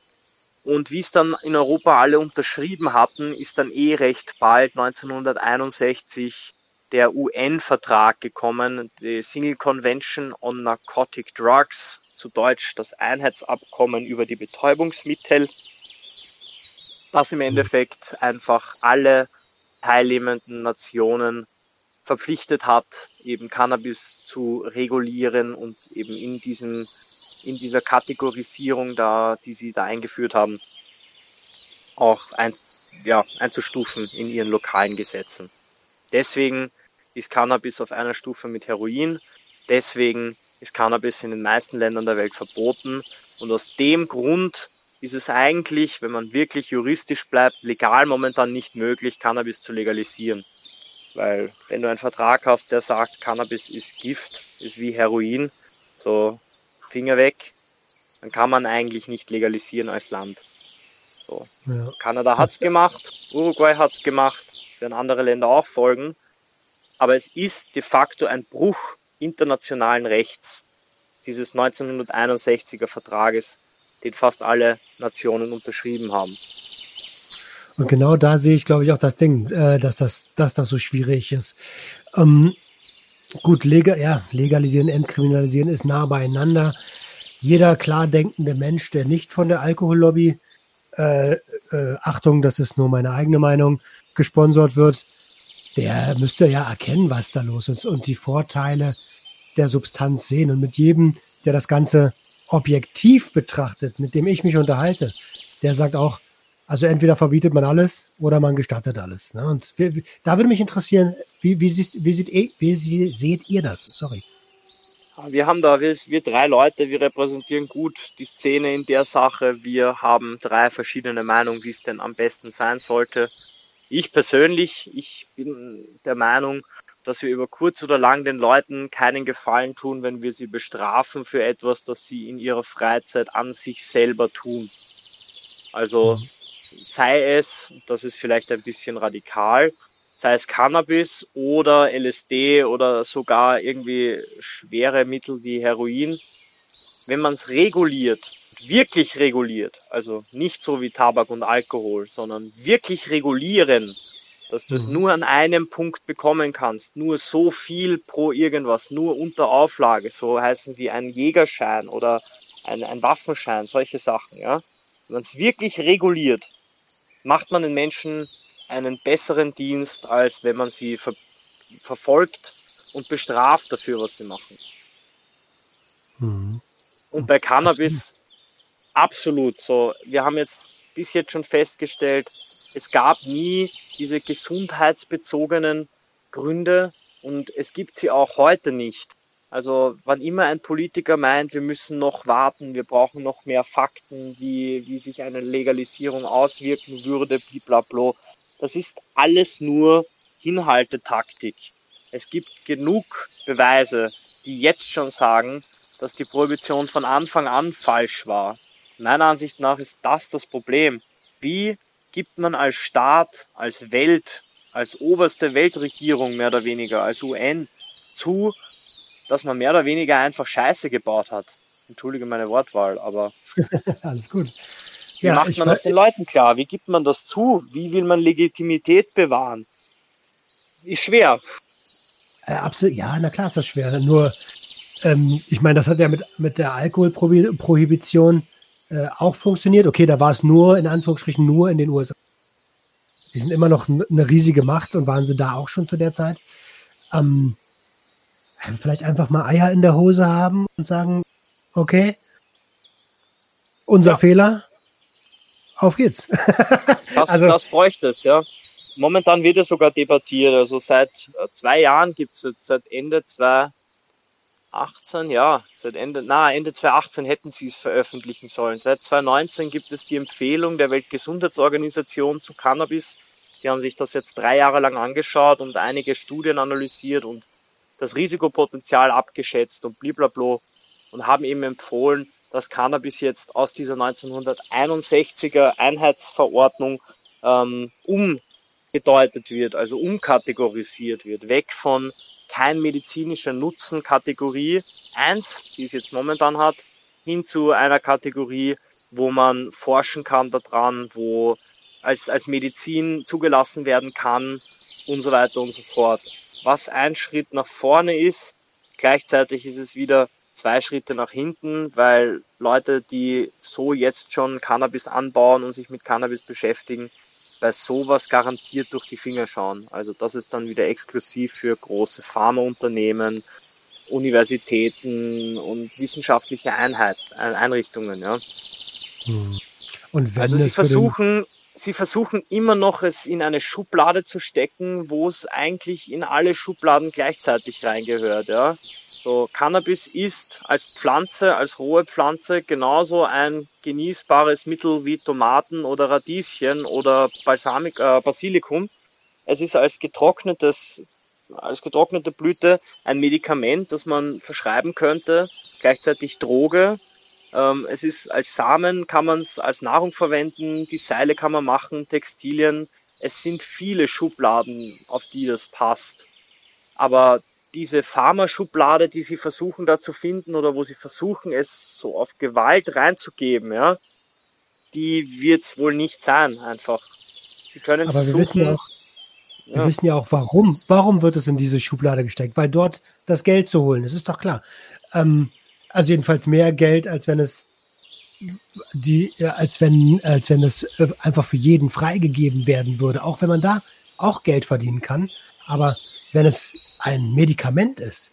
S2: Und wie es dann in Europa alle unterschrieben hatten, ist dann eh recht bald 1961 der UN-Vertrag gekommen, die Single Convention on Narcotic Drugs, zu Deutsch das Einheitsabkommen über die Betäubungsmittel, das im Endeffekt einfach alle teilnehmenden Nationen verpflichtet hat, eben Cannabis zu regulieren und eben in diesem, in dieser Kategorisierung da, die sie da eingeführt haben, auch ein, ja, einzustufen in ihren lokalen Gesetzen. Deswegen ist Cannabis auf einer Stufe mit Heroin. Deswegen ist Cannabis in den meisten Ländern der Welt verboten. Und aus dem Grund ist es eigentlich, wenn man wirklich juristisch bleibt, legal momentan nicht möglich, Cannabis zu legalisieren. Weil wenn du einen Vertrag hast, der sagt, Cannabis ist Gift, ist wie Heroin, so Finger weg, dann kann man eigentlich nicht legalisieren als Land. So. Ja. Kanada hat's gemacht, Uruguay hat's gemacht, werden andere Länder auch folgen. Aber es ist de facto ein Bruch internationalen Rechts, dieses 1961er Vertrages, den fast alle Nationen unterschrieben haben.
S1: Und genau da sehe ich, glaube ich, auch das Ding, äh, dass, das, dass das so schwierig ist. Ähm, gut, legal, ja, legalisieren, entkriminalisieren ist nah beieinander. Jeder klar denkende Mensch, der nicht von der Alkohollobby, äh, äh, Achtung, das ist nur meine eigene Meinung, gesponsert wird, der müsste ja erkennen, was da los ist und die Vorteile der Substanz sehen. Und mit jedem, der das Ganze objektiv betrachtet, mit dem ich mich unterhalte, der sagt auch, also entweder verbietet man alles oder man gestattet alles. Ne? Und wir, da würde mich interessieren, wie, wie, siehst, wie, seht, ihr, wie seht ihr das? Sorry.
S2: Wir haben da, wir, wir drei Leute, wir repräsentieren gut die Szene in der Sache. Wir haben drei verschiedene Meinungen, wie es denn am besten sein sollte. Ich persönlich, ich bin der Meinung, dass wir über kurz oder lang den Leuten keinen Gefallen tun, wenn wir sie bestrafen für etwas, das sie in ihrer Freizeit an sich selber tun. Also mhm. sei es, das ist vielleicht ein bisschen radikal, sei es Cannabis oder LSD oder sogar irgendwie schwere Mittel wie Heroin, wenn man es reguliert, wirklich reguliert, also nicht so wie Tabak und Alkohol, sondern wirklich regulieren, dass du es mhm. nur an einem Punkt bekommen kannst, nur so viel pro irgendwas, nur unter Auflage, so heißen wie ein Jägerschein oder ein, ein Waffenschein, solche Sachen, ja. Wenn man es wirklich reguliert, macht man den Menschen einen besseren Dienst, als wenn man sie ver verfolgt und bestraft dafür, was sie machen. Mhm. Und bei Cannabis absolut so. Wir haben jetzt bis jetzt schon festgestellt, es gab nie diese gesundheitsbezogenen Gründe und es gibt sie auch heute nicht. Also wann immer ein Politiker meint, wir müssen noch warten, wir brauchen noch mehr Fakten, wie, wie sich eine Legalisierung auswirken würde, blablabla, das ist alles nur Hinhaltetaktik. Es gibt genug Beweise, die jetzt schon sagen, dass die Prohibition von Anfang an falsch war. Meiner Ansicht nach ist das das Problem. Wie gibt man als Staat, als Welt, als oberste Weltregierung mehr oder weniger, als UN zu, dass man mehr oder weniger einfach Scheiße gebaut hat? Entschuldige meine Wortwahl, aber.
S1: Alles gut.
S2: Wie ja, macht man das den Leuten klar? Wie gibt man das zu? Wie will man Legitimität bewahren? Ist schwer.
S1: Äh, absolut, ja, na klar ist das schwer. Nur, ähm, ich meine, das hat ja mit, mit der Alkoholprohibition äh, auch funktioniert. Okay, da war es nur, in Anführungsstrichen, nur in den USA. Die sind immer noch eine riesige Macht und waren sie da auch schon zu der Zeit. Ähm, vielleicht einfach mal Eier in der Hose haben und sagen, okay, unser ja. Fehler, auf geht's.
S2: das, also, das bräuchte es, ja. Momentan wird es sogar debattiert. Also seit äh, zwei Jahren gibt es jetzt, seit Ende 2018, ja, seit Ende, na, Ende 2018 hätten sie es veröffentlichen sollen. Seit 2019 gibt es die Empfehlung der Weltgesundheitsorganisation zu Cannabis. Die haben sich das jetzt drei Jahre lang angeschaut und einige Studien analysiert und das Risikopotenzial abgeschätzt und blablabla und haben eben empfohlen, dass Cannabis jetzt aus dieser 1961er Einheitsverordnung ähm, umgedeutet wird, also umkategorisiert wird, weg von kein medizinischer Nutzen Kategorie 1, die es jetzt momentan hat, hin zu einer Kategorie, wo man forschen kann daran, wo als, als Medizin zugelassen werden kann und so weiter und so fort. Was ein Schritt nach vorne ist, gleichzeitig ist es wieder zwei Schritte nach hinten, weil Leute, die so jetzt schon Cannabis anbauen und sich mit Cannabis beschäftigen, bei sowas garantiert durch die Finger schauen. Also das ist dann wieder exklusiv für große Pharmaunternehmen, Universitäten und wissenschaftliche Einheit, Einrichtungen. Ja. Hm. also sie versuchen, sie versuchen immer noch es in eine Schublade zu stecken, wo es eigentlich in alle Schubladen gleichzeitig reingehört. Ja. So, Cannabis ist als Pflanze, als rohe Pflanze genauso ein genießbares Mittel wie Tomaten oder Radieschen oder Balsamic, äh, Basilikum. Es ist als getrocknetes, als getrocknete Blüte ein Medikament, das man verschreiben könnte, gleichzeitig Droge. Ähm, es ist als Samen kann man es als Nahrung verwenden, die Seile kann man machen, Textilien. Es sind viele Schubladen, auf die das passt. Aber diese Pharma-Schublade, die sie versuchen da zu finden oder wo sie versuchen, es so auf Gewalt reinzugeben, ja, die wird es wohl nicht sein, einfach. Sie können es versuchen.
S1: Wir wissen, ja auch, ja. wir wissen ja auch, warum. Warum wird es in diese Schublade gesteckt? Weil dort das Geld zu holen, das ist doch klar. Ähm, also jedenfalls mehr Geld, als wenn es die, als wenn, als wenn es einfach für jeden freigegeben werden würde, auch wenn man da auch Geld verdienen kann. Aber wenn es ein Medikament ist,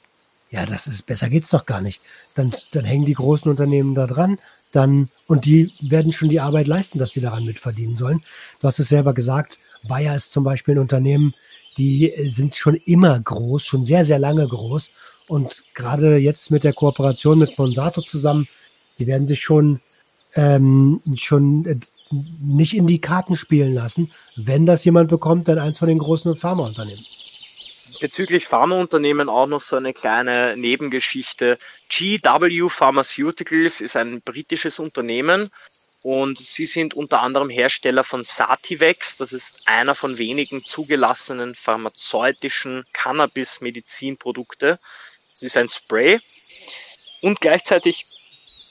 S1: ja, das ist besser geht's doch gar nicht. Dann, dann hängen die großen Unternehmen da dran, dann und die werden schon die Arbeit leisten, dass sie daran mitverdienen sollen. Du hast es selber gesagt, Bayer ist zum Beispiel ein Unternehmen, die sind schon immer groß, schon sehr, sehr lange groß. Und gerade jetzt mit der Kooperation mit Monsanto zusammen, die werden sich schon, ähm, schon äh, nicht in die Karten spielen lassen. Wenn das jemand bekommt, dann eins von den großen Pharmaunternehmen
S2: Bezüglich Pharmaunternehmen auch noch so eine kleine Nebengeschichte. GW Pharmaceuticals ist ein britisches Unternehmen und sie sind unter anderem Hersteller von Sativex. Das ist einer von wenigen zugelassenen pharmazeutischen Cannabis-Medizinprodukte. Das ist ein Spray. Und gleichzeitig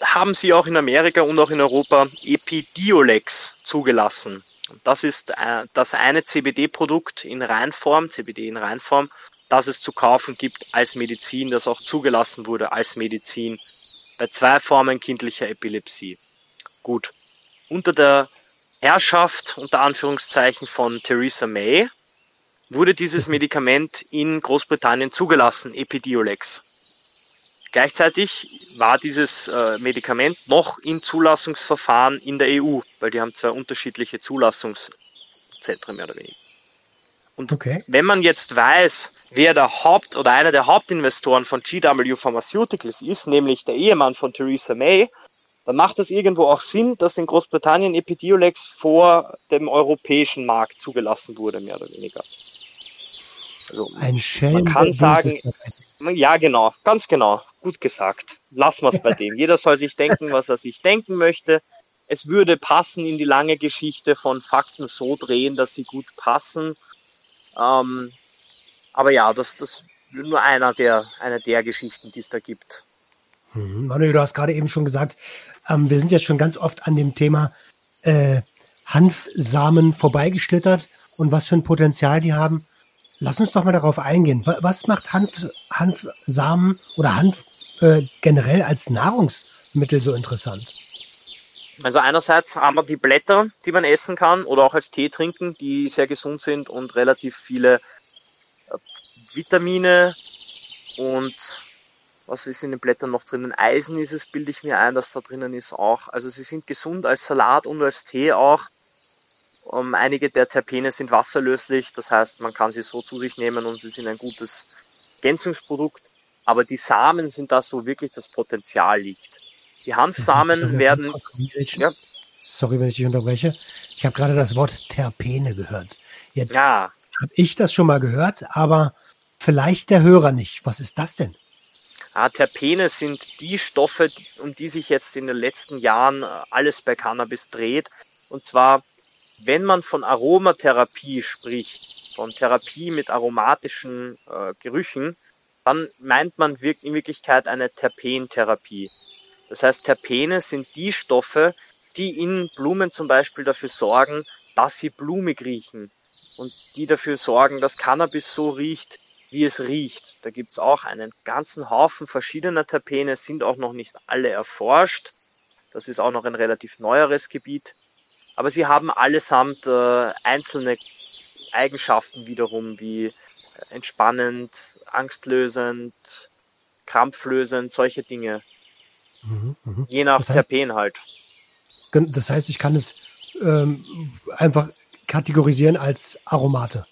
S2: haben sie auch in Amerika und auch in Europa Epidiolex zugelassen. Das ist äh, das eine CBD-Produkt in Reinform, CBD in Reinform, das es zu kaufen gibt als Medizin, das auch zugelassen wurde als Medizin bei zwei Formen kindlicher Epilepsie. Gut. Unter der Herrschaft, unter Anführungszeichen, von Theresa May wurde dieses Medikament in Großbritannien zugelassen, Epidiolex. Gleichzeitig war dieses äh, Medikament noch in Zulassungsverfahren in der EU, weil die haben zwei unterschiedliche Zulassungszentren mehr oder weniger. Und okay. wenn man jetzt weiß, wer der Haupt- oder einer der Hauptinvestoren von GW Pharmaceuticals ist, nämlich der Ehemann von Theresa May, dann macht es irgendwo auch Sinn, dass in Großbritannien Epidiolex vor dem europäischen Markt zugelassen wurde, mehr oder weniger.
S1: Also, Ein Schelm,
S2: man kann sagen, ja genau, ganz genau gut gesagt. Lassen wir es bei dem. Jeder soll sich denken, was er sich denken möchte. Es würde passen in die lange Geschichte von Fakten so drehen, dass sie gut passen. Ähm, aber ja, das, das nur einer der, einer der Geschichten, die es da gibt.
S1: Mhm. Manuel, du hast gerade eben schon gesagt, ähm, wir sind jetzt schon ganz oft an dem Thema äh, Hanfsamen vorbeigeschlittert und was für ein Potenzial die haben. Lass uns doch mal darauf eingehen. Was macht Hanf, Hanfsamen oder Hanf äh, generell als Nahrungsmittel so interessant?
S2: Also einerseits haben wir die Blätter, die man essen kann oder auch als Tee trinken, die sehr gesund sind und relativ viele äh, Vitamine und was ist in den Blättern noch drinnen? Eisen ist es, bilde ich mir ein, dass da drinnen ist auch. Also sie sind gesund als Salat und als Tee auch. Um, ähm, einige der Terpene sind wasserlöslich, das heißt, man kann sie so zu sich nehmen und sie sind ein gutes Ergänzungsprodukt. Aber die Samen sind das, wo wirklich das Potenzial liegt. Die Hanfsamen werden.
S1: Ja. Sorry, wenn ich dich unterbreche. Ich habe gerade das Wort Terpene gehört. Jetzt ja. habe ich das schon mal gehört, aber vielleicht der Hörer nicht. Was ist das denn?
S2: Ah, Terpene sind die Stoffe, um die sich jetzt in den letzten Jahren äh, alles bei Cannabis dreht. Und zwar, wenn man von Aromatherapie spricht, von Therapie mit aromatischen äh, Gerüchen, dann meint man in Wirklichkeit eine Terpentherapie. Das heißt, Terpene sind die Stoffe, die in Blumen zum Beispiel dafür sorgen, dass sie blumig riechen und die dafür sorgen, dass Cannabis so riecht, wie es riecht. Da gibt's auch einen ganzen Haufen verschiedener Terpene, sind auch noch nicht alle erforscht. Das ist auch noch ein relativ neueres Gebiet. Aber sie haben allesamt äh, einzelne Eigenschaften wiederum, wie entspannend, angstlösend, krampflösend, solche Dinge. Mhm, mh. Je nach das heißt, Terpen halt.
S1: Das heißt, ich kann es ähm, einfach kategorisieren als Aromate.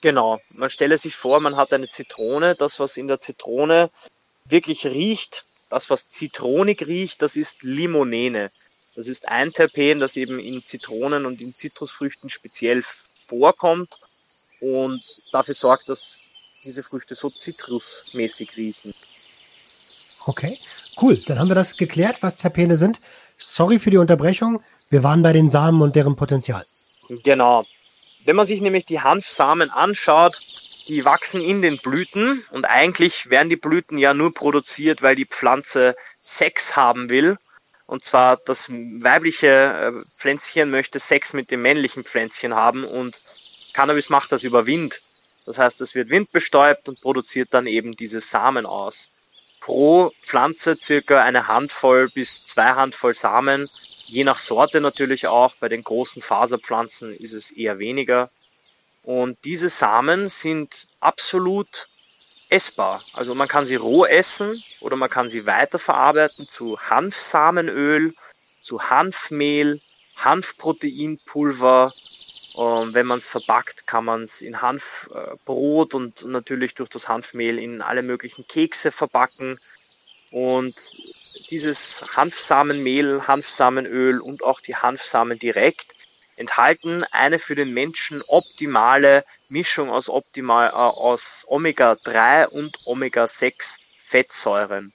S2: Genau. Man stelle sich vor, man hat eine Zitrone. Das, was in der Zitrone wirklich riecht, das, was zitronig riecht, das ist Limonene. Das ist ein Terpen, das eben in Zitronen und in Zitrusfrüchten speziell vorkommt und dafür sorgt, dass diese Früchte so zitrusmäßig riechen.
S1: Okay, cool. Dann haben wir das geklärt, was Terpene sind. Sorry für die Unterbrechung. Wir waren bei den Samen und deren Potenzial.
S2: Genau. Wenn man sich nämlich die Hanfsamen anschaut, die wachsen in den Blüten und eigentlich werden die Blüten ja nur produziert, weil die Pflanze Sex haben will. Und zwar das weibliche äh, Pflänzchen möchte Sex mit dem männlichen Pflänzchen haben und Cannabis macht das über Wind. Das heißt, es wird windbestäubt und produziert dann eben diese Samen aus. Pro Pflanze circa eine Handvoll bis zwei Handvoll Samen, je nach Sorte natürlich auch. Bei den großen Faserpflanzen ist es eher weniger. Und diese Samen sind absolut essbar. Also man kann sie roh essen oder man kann sie weiterverarbeiten zu Hanfsamenöl, zu Hanfmehl, Hanfproteinpulver, und wenn man es verpackt, kann man es in Hanfbrot und natürlich durch das Hanfmehl in alle möglichen Kekse verpacken. Und dieses Hanfsamenmehl, Hanfsamenöl und auch die Hanfsamen direkt, enthalten eine für den Menschen optimale Mischung aus, optimal, äh, aus Omega-3 und Omega-6 Fettsäuren.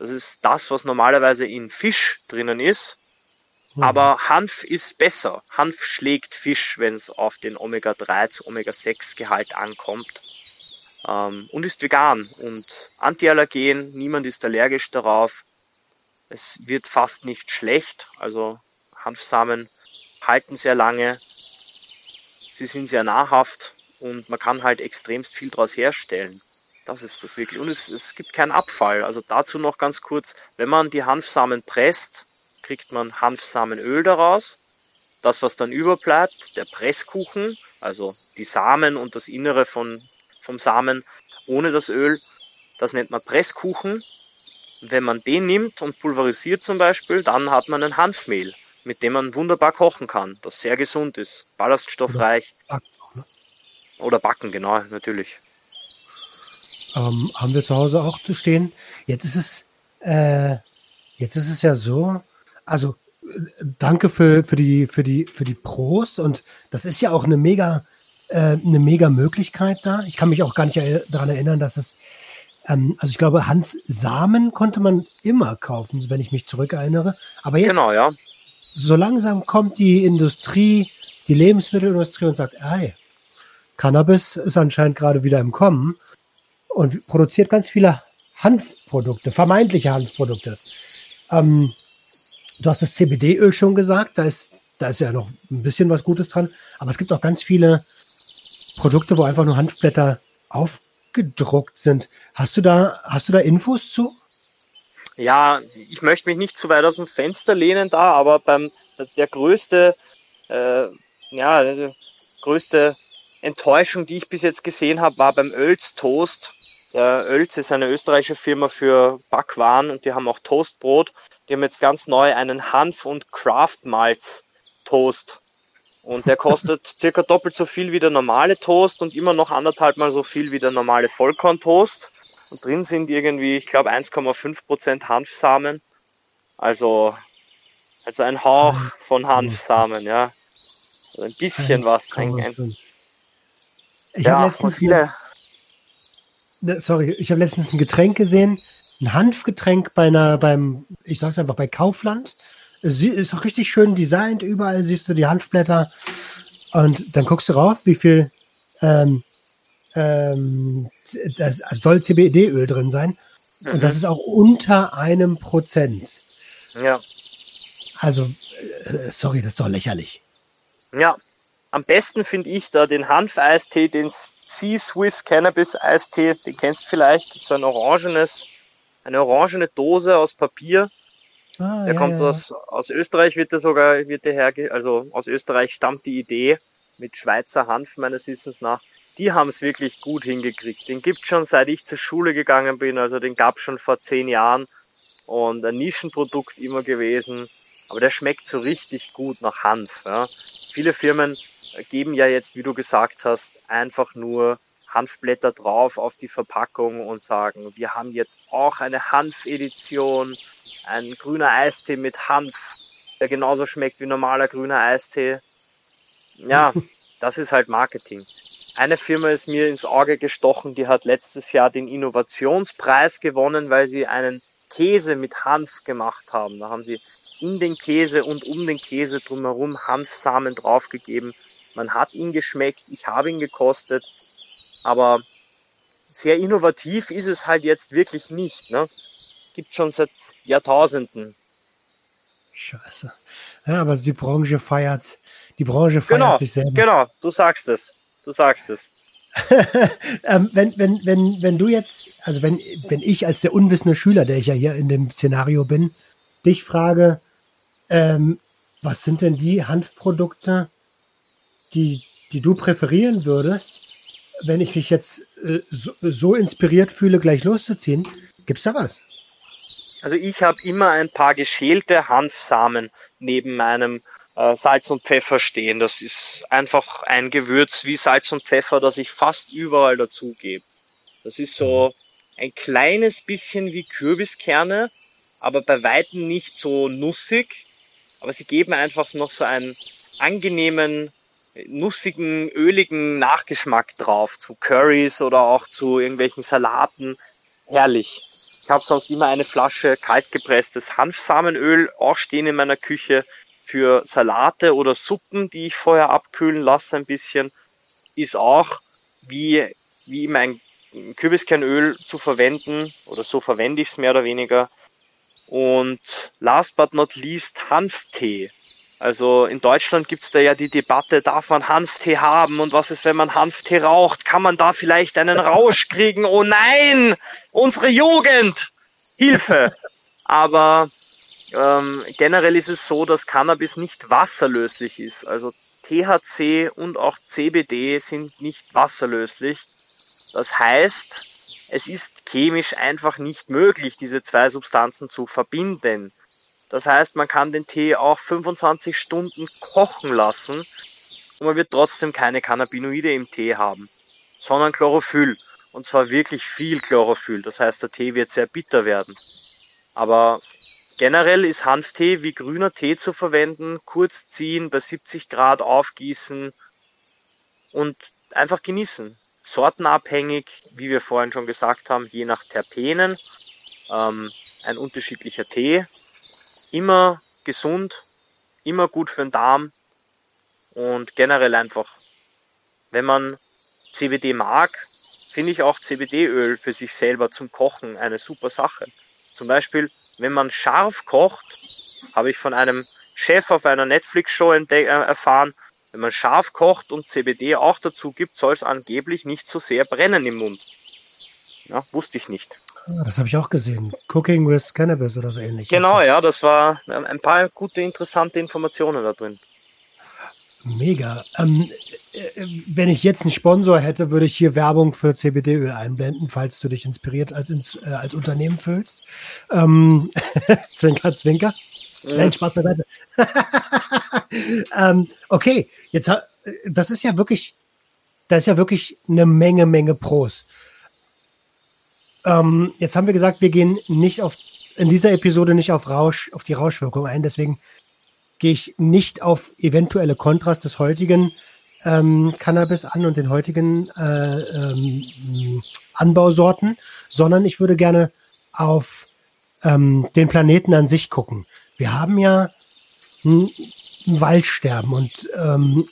S2: Das ist das, was normalerweise in Fisch drinnen ist. Mhm. Aber Hanf ist besser. Hanf schlägt Fisch, wenn es auf den Omega-3 zu Omega-6-Gehalt ankommt. Ähm, und ist vegan und antiallergen. Niemand ist allergisch darauf. Es wird fast nicht schlecht. Also Hanfsamen halten sehr lange. Sie sind sehr nahrhaft und man kann halt extremst viel daraus herstellen. Das ist das wirklich. Und es, es gibt keinen Abfall. Also dazu noch ganz kurz, wenn man die Hanfsamen presst, kriegt man Hanfsamenöl daraus. Das, was dann überbleibt, der Presskuchen, also die Samen und das Innere von, vom Samen ohne das Öl, das nennt man Presskuchen. Und wenn man den nimmt und pulverisiert zum Beispiel, dann hat man ein Hanfmehl, mit dem man wunderbar kochen kann, das sehr gesund ist, ballaststoffreich. Oder backen, genau, natürlich.
S1: Ähm, haben wir zu Hause auch zu stehen. Jetzt ist es, äh, jetzt ist es ja so, also äh, danke für, für die, für die, für die Pros und das ist ja auch eine mega, äh, eine mega Möglichkeit da. Ich kann mich auch gar nicht er daran erinnern, dass es, ähm, also ich glaube, Hanfsamen konnte man immer kaufen, wenn ich mich zurückerinnere. Aber jetzt,
S2: genau, ja.
S1: so langsam kommt die Industrie, die Lebensmittelindustrie und sagt, ey, Cannabis ist anscheinend gerade wieder im Kommen und produziert ganz viele Hanfprodukte, vermeintliche Hanfprodukte. Ähm, du hast das CBD-Öl schon gesagt, da ist, da ist ja noch ein bisschen was Gutes dran, aber es gibt auch ganz viele Produkte, wo einfach nur Hanfblätter aufgedruckt sind. Hast du da, hast du da Infos zu?
S2: Ja, ich möchte mich nicht zu weit aus dem Fenster lehnen da, aber beim der größte, äh, ja, der größte Enttäuschung, die ich bis jetzt gesehen habe, war beim Oels Toast. Der Oels ist eine österreichische Firma für Backwaren und die haben auch Toastbrot. Die haben jetzt ganz neu einen Hanf- und Craft-Malz-Toast. Und der kostet circa doppelt so viel wie der normale Toast und immer noch anderthalb mal so viel wie der normale Vollkorntoast. Und drin sind irgendwie, ich glaube, 1,5% Hanfsamen. Also, also ein Hauch von Hanfsamen, ja. Also ein bisschen was. Ein, ein,
S1: ich ja, habe letztens viele. Ne, sorry, ich habe letztens ein Getränk gesehen, ein Hanfgetränk bei einer, beim, ich sag's einfach, bei Kaufland. Es ist auch richtig schön designt, überall siehst du die Hanfblätter und dann guckst du rauf, wie viel ähm, ähm, das also soll CBD-Öl drin sein. Mhm. Und das ist auch unter einem Prozent.
S2: Ja.
S1: Also, äh, sorry, das ist doch lächerlich.
S2: Ja, am besten finde ich da den Hanf-Eistee, den C-Swiss Cannabis-Eistee, den kennst du vielleicht, so ein orangenes, eine orangene Dose aus Papier. Ah, der ja, kommt ja. Aus, aus Österreich, wird der sogar, wird der her, also aus Österreich stammt die Idee mit Schweizer Hanf meines Wissens nach. Die haben es wirklich gut hingekriegt. Den gibt schon seit ich zur Schule gegangen bin, also den gab schon vor zehn Jahren und ein Nischenprodukt immer gewesen. Aber der schmeckt so richtig gut nach Hanf. Ja. Viele Firmen geben ja jetzt, wie du gesagt hast, einfach nur Hanfblätter drauf auf die Verpackung und sagen, wir haben jetzt auch eine Hanf-Edition, ein grüner Eistee mit Hanf, der genauso schmeckt wie normaler grüner Eistee. Ja, das ist halt Marketing. Eine Firma ist mir ins Auge gestochen, die hat letztes Jahr den Innovationspreis gewonnen, weil sie einen Käse mit Hanf gemacht haben. Da haben sie in den Käse und um den Käse drumherum Hanfsamen draufgegeben man hat ihn geschmeckt, ich habe ihn gekostet, aber sehr innovativ ist es halt jetzt wirklich nicht. Ne? Gibt schon seit Jahrtausenden.
S1: Scheiße. Ja, aber die Branche feiert, die Branche feiert
S2: genau,
S1: sich selber.
S2: Genau, du sagst es. Du sagst es.
S1: ähm, wenn, wenn, wenn, wenn du jetzt, also wenn, wenn ich als der unwissende Schüler, der ich ja hier in dem Szenario bin, dich frage, ähm, was sind denn die Hanfprodukte, die, die du präferieren würdest, wenn ich mich jetzt äh, so, so, inspiriert fühle, gleich loszuziehen? Gibt's da was?
S2: Also ich habe immer ein paar geschälte Hanfsamen neben meinem äh, Salz und Pfeffer stehen. Das ist einfach ein Gewürz wie Salz und Pfeffer, das ich fast überall dazugebe. Das ist so ein kleines bisschen wie Kürbiskerne, aber bei weitem nicht so nussig. Aber sie geben einfach noch so ein angenehmen, nussigen, öligen Nachgeschmack drauf zu Currys oder auch zu irgendwelchen Salaten. Herrlich. Ich habe sonst immer eine Flasche kaltgepresstes Hanfsamenöl auch stehen in meiner Küche für Salate oder Suppen, die ich vorher abkühlen lasse ein bisschen. Ist auch wie, wie mein Kürbiskernöl zu verwenden oder so verwende ich es mehr oder weniger. Und last but not least Hanftee. Also in Deutschland gibt's da ja die Debatte, darf man Hanftee haben und was ist, wenn man Hanftee raucht? Kann man da vielleicht einen Rausch kriegen? Oh nein, unsere Jugend! Hilfe! Aber ähm, generell ist es so, dass Cannabis nicht wasserlöslich ist. Also THC und auch CBD sind nicht wasserlöslich. Das heißt, es ist chemisch einfach nicht möglich, diese zwei Substanzen zu verbinden. Das heißt, man kann den Tee auch 25 Stunden kochen lassen und man wird trotzdem keine Cannabinoide im Tee haben, sondern Chlorophyll. Und zwar wirklich viel Chlorophyll. Das heißt, der Tee wird sehr bitter werden. Aber generell ist Hanftee wie grüner Tee zu verwenden, kurz ziehen, bei 70 Grad aufgießen und einfach genießen. Sortenabhängig, wie wir vorhin schon gesagt haben, je nach Terpenen. Ähm, ein unterschiedlicher Tee immer gesund, immer gut für den Darm und generell einfach, wenn man CBD mag, finde ich auch CBD-Öl für sich selber zum Kochen eine super Sache. Zum Beispiel, wenn man scharf kocht, habe ich von einem Chef auf einer Netflix-Show äh, erfahren, wenn man scharf kocht und CBD auch dazu gibt, soll es angeblich nicht so sehr brennen im Mund. Ja, wusste ich nicht.
S1: Ah, das habe ich auch gesehen. Cooking with Cannabis oder so ähnlich.
S2: Genau, ja, das war ein paar gute, interessante Informationen da drin.
S1: Mega. Ähm, äh, wenn ich jetzt einen Sponsor hätte, würde ich hier Werbung für CBD-Öl einblenden, falls du dich inspiriert als, äh, als Unternehmen fühlst. Ähm, zwinker, zwinker. Mhm. Nein, Spaß beiseite. ähm, okay, jetzt das ist ja wirklich, das ist ja wirklich eine Menge, Menge Pros. Ähm, jetzt haben wir gesagt, wir gehen nicht auf in dieser Episode nicht auf Rausch, auf die Rauschwirkung ein. Deswegen gehe ich nicht auf eventuelle Kontrast des heutigen ähm, Cannabis an und den heutigen äh, ähm, Anbausorten, sondern ich würde gerne auf ähm, den Planeten an sich gucken. Wir haben ja ein, ein Waldsterben und ähm,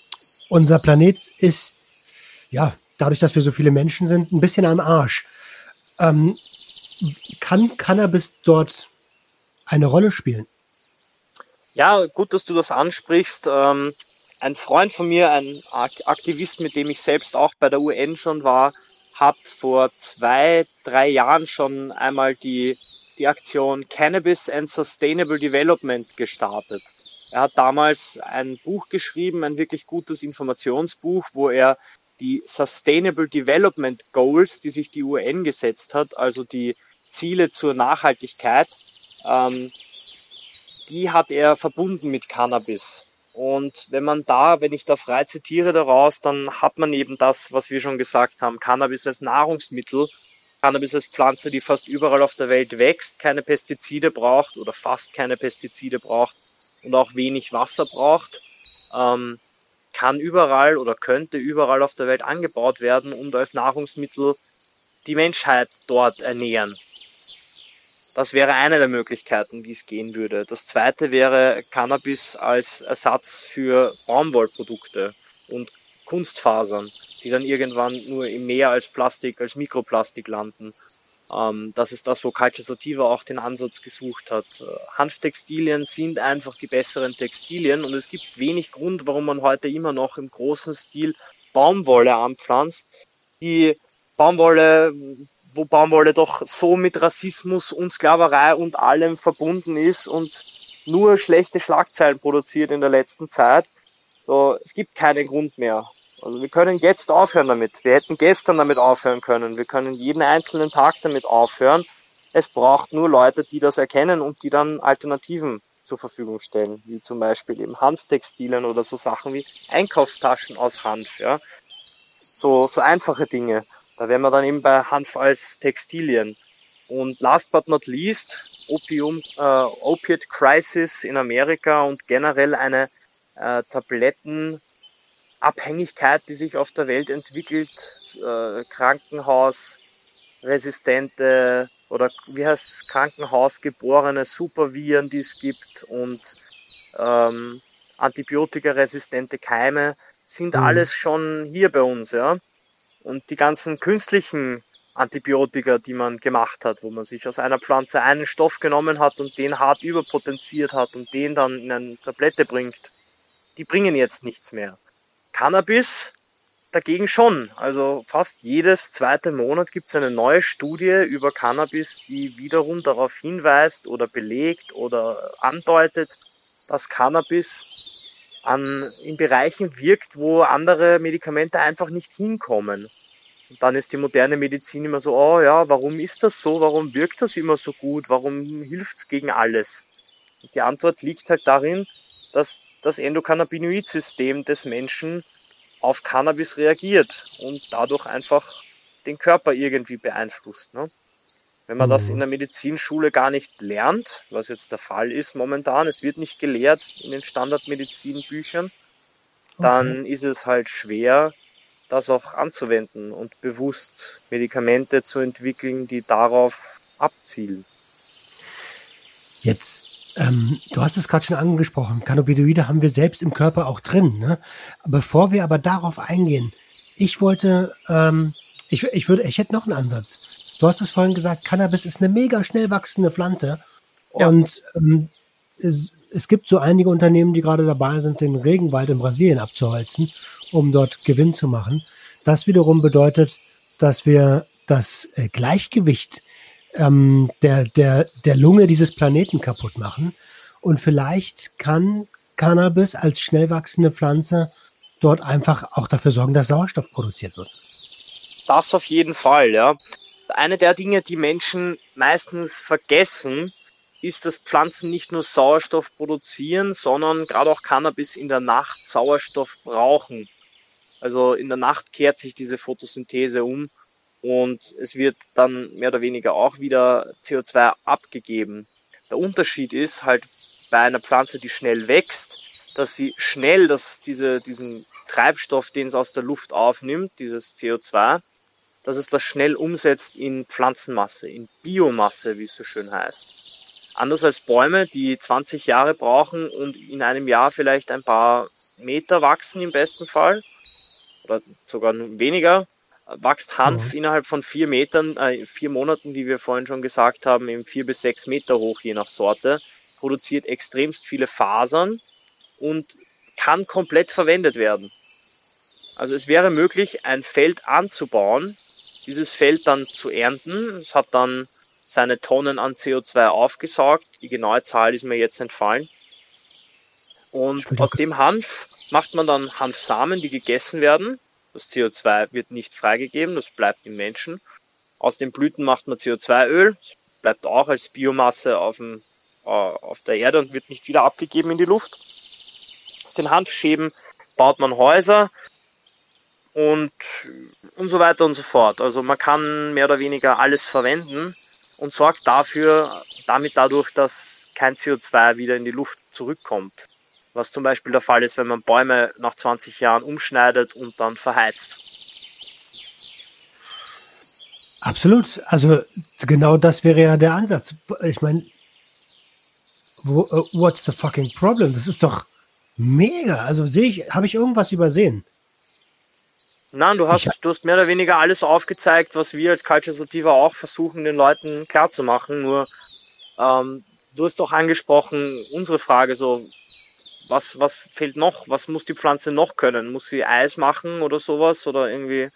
S1: unser Planet ist ja dadurch, dass wir so viele Menschen sind, ein bisschen am Arsch. Ähm, kann Cannabis dort eine Rolle spielen?
S2: Ja, gut, dass du das ansprichst. Ähm, ein Freund von mir, ein Aktivist, mit dem ich selbst auch bei der UN schon war, hat vor zwei, drei Jahren schon einmal die, die Aktion Cannabis and Sustainable Development gestartet. Er hat damals ein Buch geschrieben, ein wirklich gutes Informationsbuch, wo er die Sustainable Development Goals, die sich die UN gesetzt hat, also die Ziele zur Nachhaltigkeit, ähm, die hat er verbunden mit Cannabis. Und wenn man da, wenn ich da frei zitiere daraus, dann hat man eben das, was wir schon gesagt haben, Cannabis als Nahrungsmittel, Cannabis als Pflanze, die fast überall auf der Welt wächst, keine Pestizide braucht oder fast keine Pestizide braucht und auch wenig Wasser braucht. Ähm, kann überall oder könnte überall auf der Welt angebaut werden und als Nahrungsmittel die Menschheit dort ernähren. Das wäre eine der Möglichkeiten, wie es gehen würde. Das zweite wäre Cannabis als Ersatz für Baumwollprodukte und Kunstfasern, die dann irgendwann nur im Meer als Plastik, als Mikroplastik landen. Ähm, das ist das, wo Culture Sativa auch den Ansatz gesucht hat. Äh, Hanftextilien sind einfach die besseren Textilien und es gibt wenig Grund, warum man heute immer noch im großen Stil Baumwolle anpflanzt. Die Baumwolle, wo Baumwolle doch so mit Rassismus und Sklaverei und allem verbunden ist und nur schlechte Schlagzeilen produziert in der letzten Zeit. So, es gibt keinen Grund mehr. Also wir können jetzt aufhören damit. Wir hätten gestern damit aufhören können. Wir können jeden einzelnen Tag damit aufhören. Es braucht nur Leute, die das erkennen und die dann Alternativen zur Verfügung stellen, wie zum Beispiel eben Hanftextilien oder so Sachen wie Einkaufstaschen aus Hanf, ja. So, so einfache Dinge. Da wären wir dann eben bei Hanf als Textilien. Und last but not least, Opium, äh, Opiate Crisis in Amerika und generell eine äh, Tablettenabhängigkeit, die sich auf der Welt entwickelt, äh, Krankenhausresistente oder wie heißt es, Krankenhausgeborene Superviren, die es gibt und ähm, antibiotikaresistente Keime, sind mhm. alles schon hier bei uns, ja. Und die ganzen künstlichen Antibiotika, die man gemacht hat, wo man sich aus einer Pflanze einen Stoff genommen hat und den hart überpotenziert hat und den dann in eine Tablette bringt, die bringen jetzt nichts mehr. Cannabis dagegen schon. Also fast jedes zweite Monat gibt es eine neue Studie über Cannabis, die wiederum darauf hinweist oder belegt oder andeutet, dass Cannabis an, in Bereichen wirkt, wo andere Medikamente einfach nicht hinkommen. Und dann ist die moderne Medizin immer so, oh ja, warum ist das so? Warum wirkt das immer so gut? Warum hilft's gegen alles? Und die Antwort liegt halt darin, dass das Endokannabinoid-System des Menschen auf Cannabis reagiert und dadurch einfach den Körper irgendwie beeinflusst. Ne? Wenn man das in mhm. der Medizinschule gar nicht lernt, was jetzt der Fall ist momentan, es wird nicht gelehrt in den Standardmedizinbüchern, dann okay. ist es halt schwer, das auch anzuwenden und bewusst Medikamente zu entwickeln, die darauf abzielen.
S1: Jetzt, ähm, du hast es gerade schon angesprochen, Cannabinoide haben wir selbst im Körper auch drin. Ne? Bevor wir aber darauf eingehen, ich wollte, ähm, ich, ich würde, ich hätte noch einen Ansatz. Du hast es vorhin gesagt, Cannabis ist eine mega schnell wachsende Pflanze. Ja. Und ähm, es, es, gibt so einige Unternehmen, die gerade dabei sind, den Regenwald in Brasilien abzuholzen, um dort Gewinn zu machen. Das wiederum bedeutet, dass wir das äh, Gleichgewicht ähm, der, der, der Lunge dieses Planeten kaputt machen. Und vielleicht kann Cannabis als schnell wachsende Pflanze dort einfach auch dafür sorgen, dass Sauerstoff produziert wird.
S2: Das auf jeden Fall, ja. Eine der Dinge, die Menschen meistens vergessen, ist, dass Pflanzen nicht nur Sauerstoff produzieren, sondern gerade auch Cannabis in der Nacht Sauerstoff brauchen. Also in der Nacht kehrt sich diese Photosynthese um und es wird dann mehr oder weniger auch wieder CO2 abgegeben. Der Unterschied ist halt bei einer Pflanze, die schnell wächst, dass sie schnell das, diese, diesen Treibstoff, den es aus der Luft aufnimmt, dieses CO2, dass es das schnell umsetzt in Pflanzenmasse, in Biomasse, wie es so schön heißt. Anders als Bäume, die 20 Jahre brauchen und in einem Jahr vielleicht ein paar Meter wachsen im besten Fall, oder sogar weniger, wächst Hanf mhm. innerhalb von vier Metern, äh, vier Monaten, wie wir vorhin schon gesagt haben, eben vier bis sechs Meter hoch, je nach Sorte, produziert extremst viele Fasern und kann komplett verwendet werden. Also es wäre möglich, ein Feld anzubauen, dieses Feld dann zu ernten. Es hat dann seine Tonnen an CO2 aufgesaugt. Die genaue Zahl ist mir jetzt entfallen. Und aus dem Hanf macht man dann Hanfsamen, die gegessen werden. Das CO2 wird nicht freigegeben, das bleibt im Menschen. Aus den Blüten macht man CO2-Öl, das bleibt auch als Biomasse auf, dem, äh, auf der Erde und wird nicht wieder abgegeben in die Luft. Aus den Hanfschäben baut man Häuser, und, und so weiter und so fort. Also man kann mehr oder weniger alles verwenden und sorgt dafür, damit dadurch, dass kein CO2 wieder in die Luft zurückkommt. Was zum Beispiel der Fall ist, wenn man Bäume nach 20 Jahren umschneidet und dann verheizt.
S1: Absolut. Also genau das wäre ja der Ansatz. Ich meine, what's the fucking problem? Das ist doch mega. Also sehe ich, habe ich irgendwas übersehen?
S2: Nein, du hast, du hast mehr oder weniger alles aufgezeigt, was wir als Culture Sativa auch versuchen, den Leuten klarzumachen. Nur, ähm, du hast auch angesprochen, unsere Frage so, was, was fehlt noch? Was muss die Pflanze noch können? Muss sie Eis machen oder sowas? Oder irgendwie,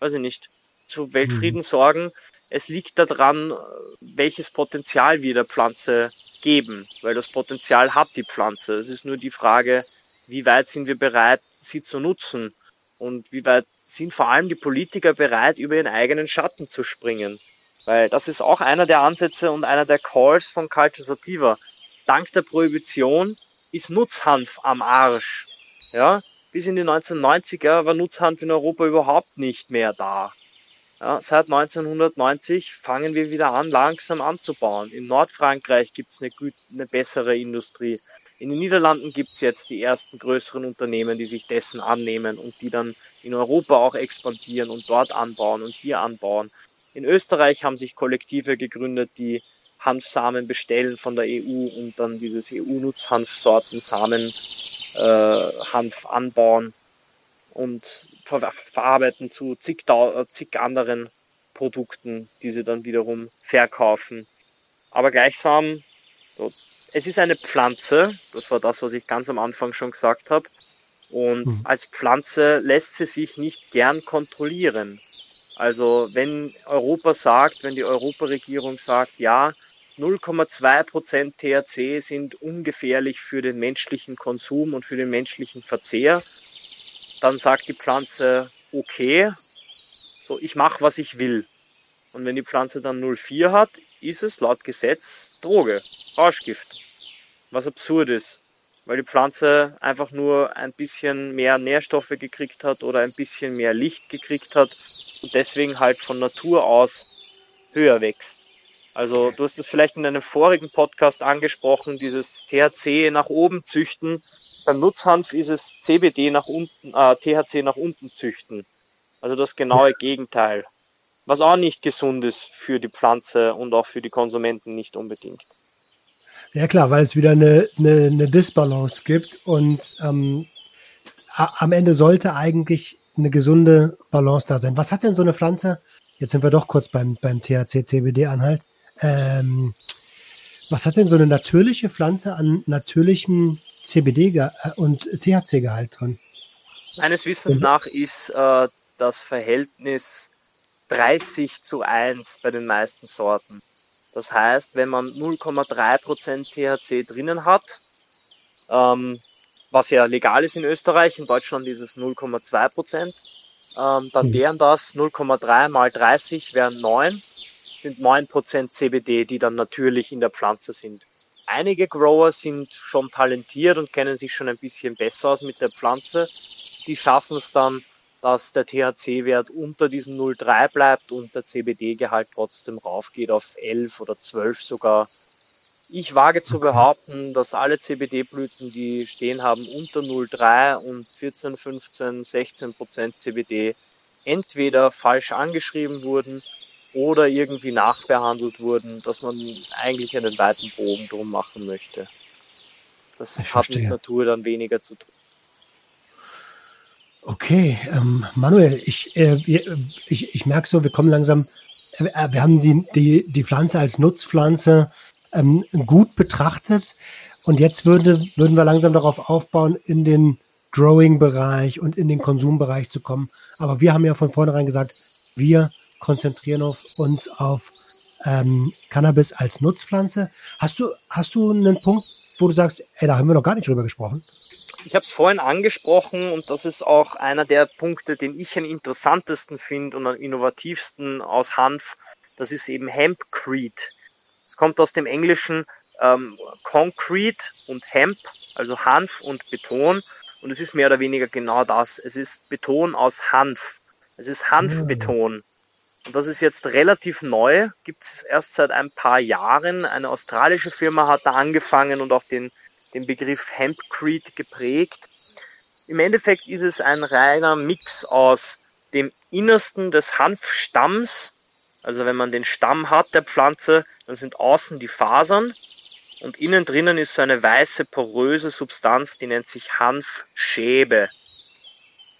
S2: weiß ich nicht, zu Weltfrieden mhm. sorgen? Es liegt daran, welches Potenzial wir der Pflanze geben, weil das Potenzial hat die Pflanze. Es ist nur die Frage, wie weit sind wir bereit, sie zu nutzen und wie weit sind vor allem die Politiker bereit, über ihren eigenen Schatten zu springen. Weil das ist auch einer der Ansätze und einer der Calls von Culture Sativa. Dank der Prohibition ist Nutzhanf am Arsch. Ja, bis in die 1990er war Nutzhanf in Europa überhaupt nicht mehr da. Ja, seit 1990 fangen wir wieder an, langsam anzubauen. In Nordfrankreich gibt es eine, eine bessere Industrie. In den Niederlanden gibt es jetzt die ersten größeren Unternehmen, die sich dessen annehmen und die dann in Europa auch expandieren und dort anbauen und hier anbauen. In Österreich haben sich Kollektive gegründet, die Hanfsamen bestellen von der EU und dann dieses EU-Nutzhanfsorten Samen äh, Hanf anbauen und ver verarbeiten zu zig, äh, zig anderen Produkten, die sie dann wiederum verkaufen. Aber gleichsam, so, es ist eine Pflanze, das war das, was ich ganz am Anfang schon gesagt habe. Und mhm. als Pflanze lässt sie sich nicht gern kontrollieren. Also wenn Europa sagt, wenn die Europaregierung sagt, ja, 0,2% THC sind ungefährlich für den menschlichen Konsum und für den menschlichen Verzehr, dann sagt die Pflanze, okay, so ich mache, was ich will. Und wenn die Pflanze dann 0,4 hat, ist es laut Gesetz Droge, Rauschgift. Was absurd ist, weil die Pflanze einfach nur ein bisschen mehr Nährstoffe gekriegt hat oder ein bisschen mehr Licht gekriegt hat und deswegen halt von Natur aus höher wächst. Also du hast es vielleicht in einem vorigen Podcast angesprochen, dieses THC nach oben züchten. Beim Nutzhanf ist es CBD nach unten, äh, THC nach unten züchten. Also das genaue Gegenteil. Was auch nicht gesund ist für die Pflanze und auch für die Konsumenten nicht unbedingt.
S1: Ja klar, weil es wieder eine, eine, eine Disbalance gibt und ähm, am Ende sollte eigentlich eine gesunde Balance da sein. Was hat denn so eine Pflanze? Jetzt sind wir doch kurz beim, beim THC-CBD-Anhalt. Ähm, was hat denn so eine natürliche Pflanze an natürlichem CBD und THC-Gehalt drin?
S2: Meines Wissens nach ist äh, das Verhältnis 30 zu 1 bei den meisten Sorten. Das heißt, wenn man 0,3% THC drinnen hat, ähm, was ja legal ist in Österreich, in Deutschland ist es 0,2%, ähm, dann mhm. wären das 0,3 mal 30 wären 9, sind 9% CBD, die dann natürlich in der Pflanze sind. Einige Grower sind schon talentiert und kennen sich schon ein bisschen besser aus mit der Pflanze. Die schaffen es dann dass der THC-Wert unter diesen 0,3 bleibt und der CBD-Gehalt trotzdem raufgeht auf 11 oder 12 sogar. Ich wage zu behaupten, dass alle CBD-Blüten, die stehen haben unter 0,3 und 14, 15, 16 Prozent CBD, entweder falsch angeschrieben wurden oder irgendwie nachbehandelt wurden, dass man eigentlich einen weiten Bogen drum machen möchte. Das hat mit Natur dann weniger zu tun.
S1: Okay, ähm, Manuel, ich, äh, ich, ich merke so, wir kommen langsam, äh, wir haben die, die, die Pflanze als Nutzpflanze ähm, gut betrachtet und jetzt würde, würden wir langsam darauf aufbauen, in den Growing-Bereich und in den Konsumbereich zu kommen. Aber wir haben ja von vornherein gesagt, wir konzentrieren auf uns auf ähm, Cannabis als Nutzpflanze. Hast du, hast du einen Punkt, wo du sagst, ey, da haben wir noch gar nicht drüber gesprochen?
S2: Ich habe es vorhin angesprochen und das ist auch einer der Punkte, den ich am interessantesten finde und am innovativsten aus Hanf. Das ist eben Hempcrete. Es kommt aus dem Englischen ähm, Concrete und Hemp, also Hanf und Beton. Und es ist mehr oder weniger genau das. Es ist Beton aus Hanf. Es ist Hanfbeton. Und das ist jetzt relativ neu, gibt es erst seit ein paar Jahren. Eine australische Firma hat da angefangen und auch den den Begriff Hempcrete geprägt. Im Endeffekt ist es ein reiner Mix aus dem Innersten des Hanfstamms, also wenn man den Stamm hat der Pflanze, dann sind außen die Fasern und innen drinnen ist so eine weiße poröse Substanz, die nennt sich Hanfschäbe.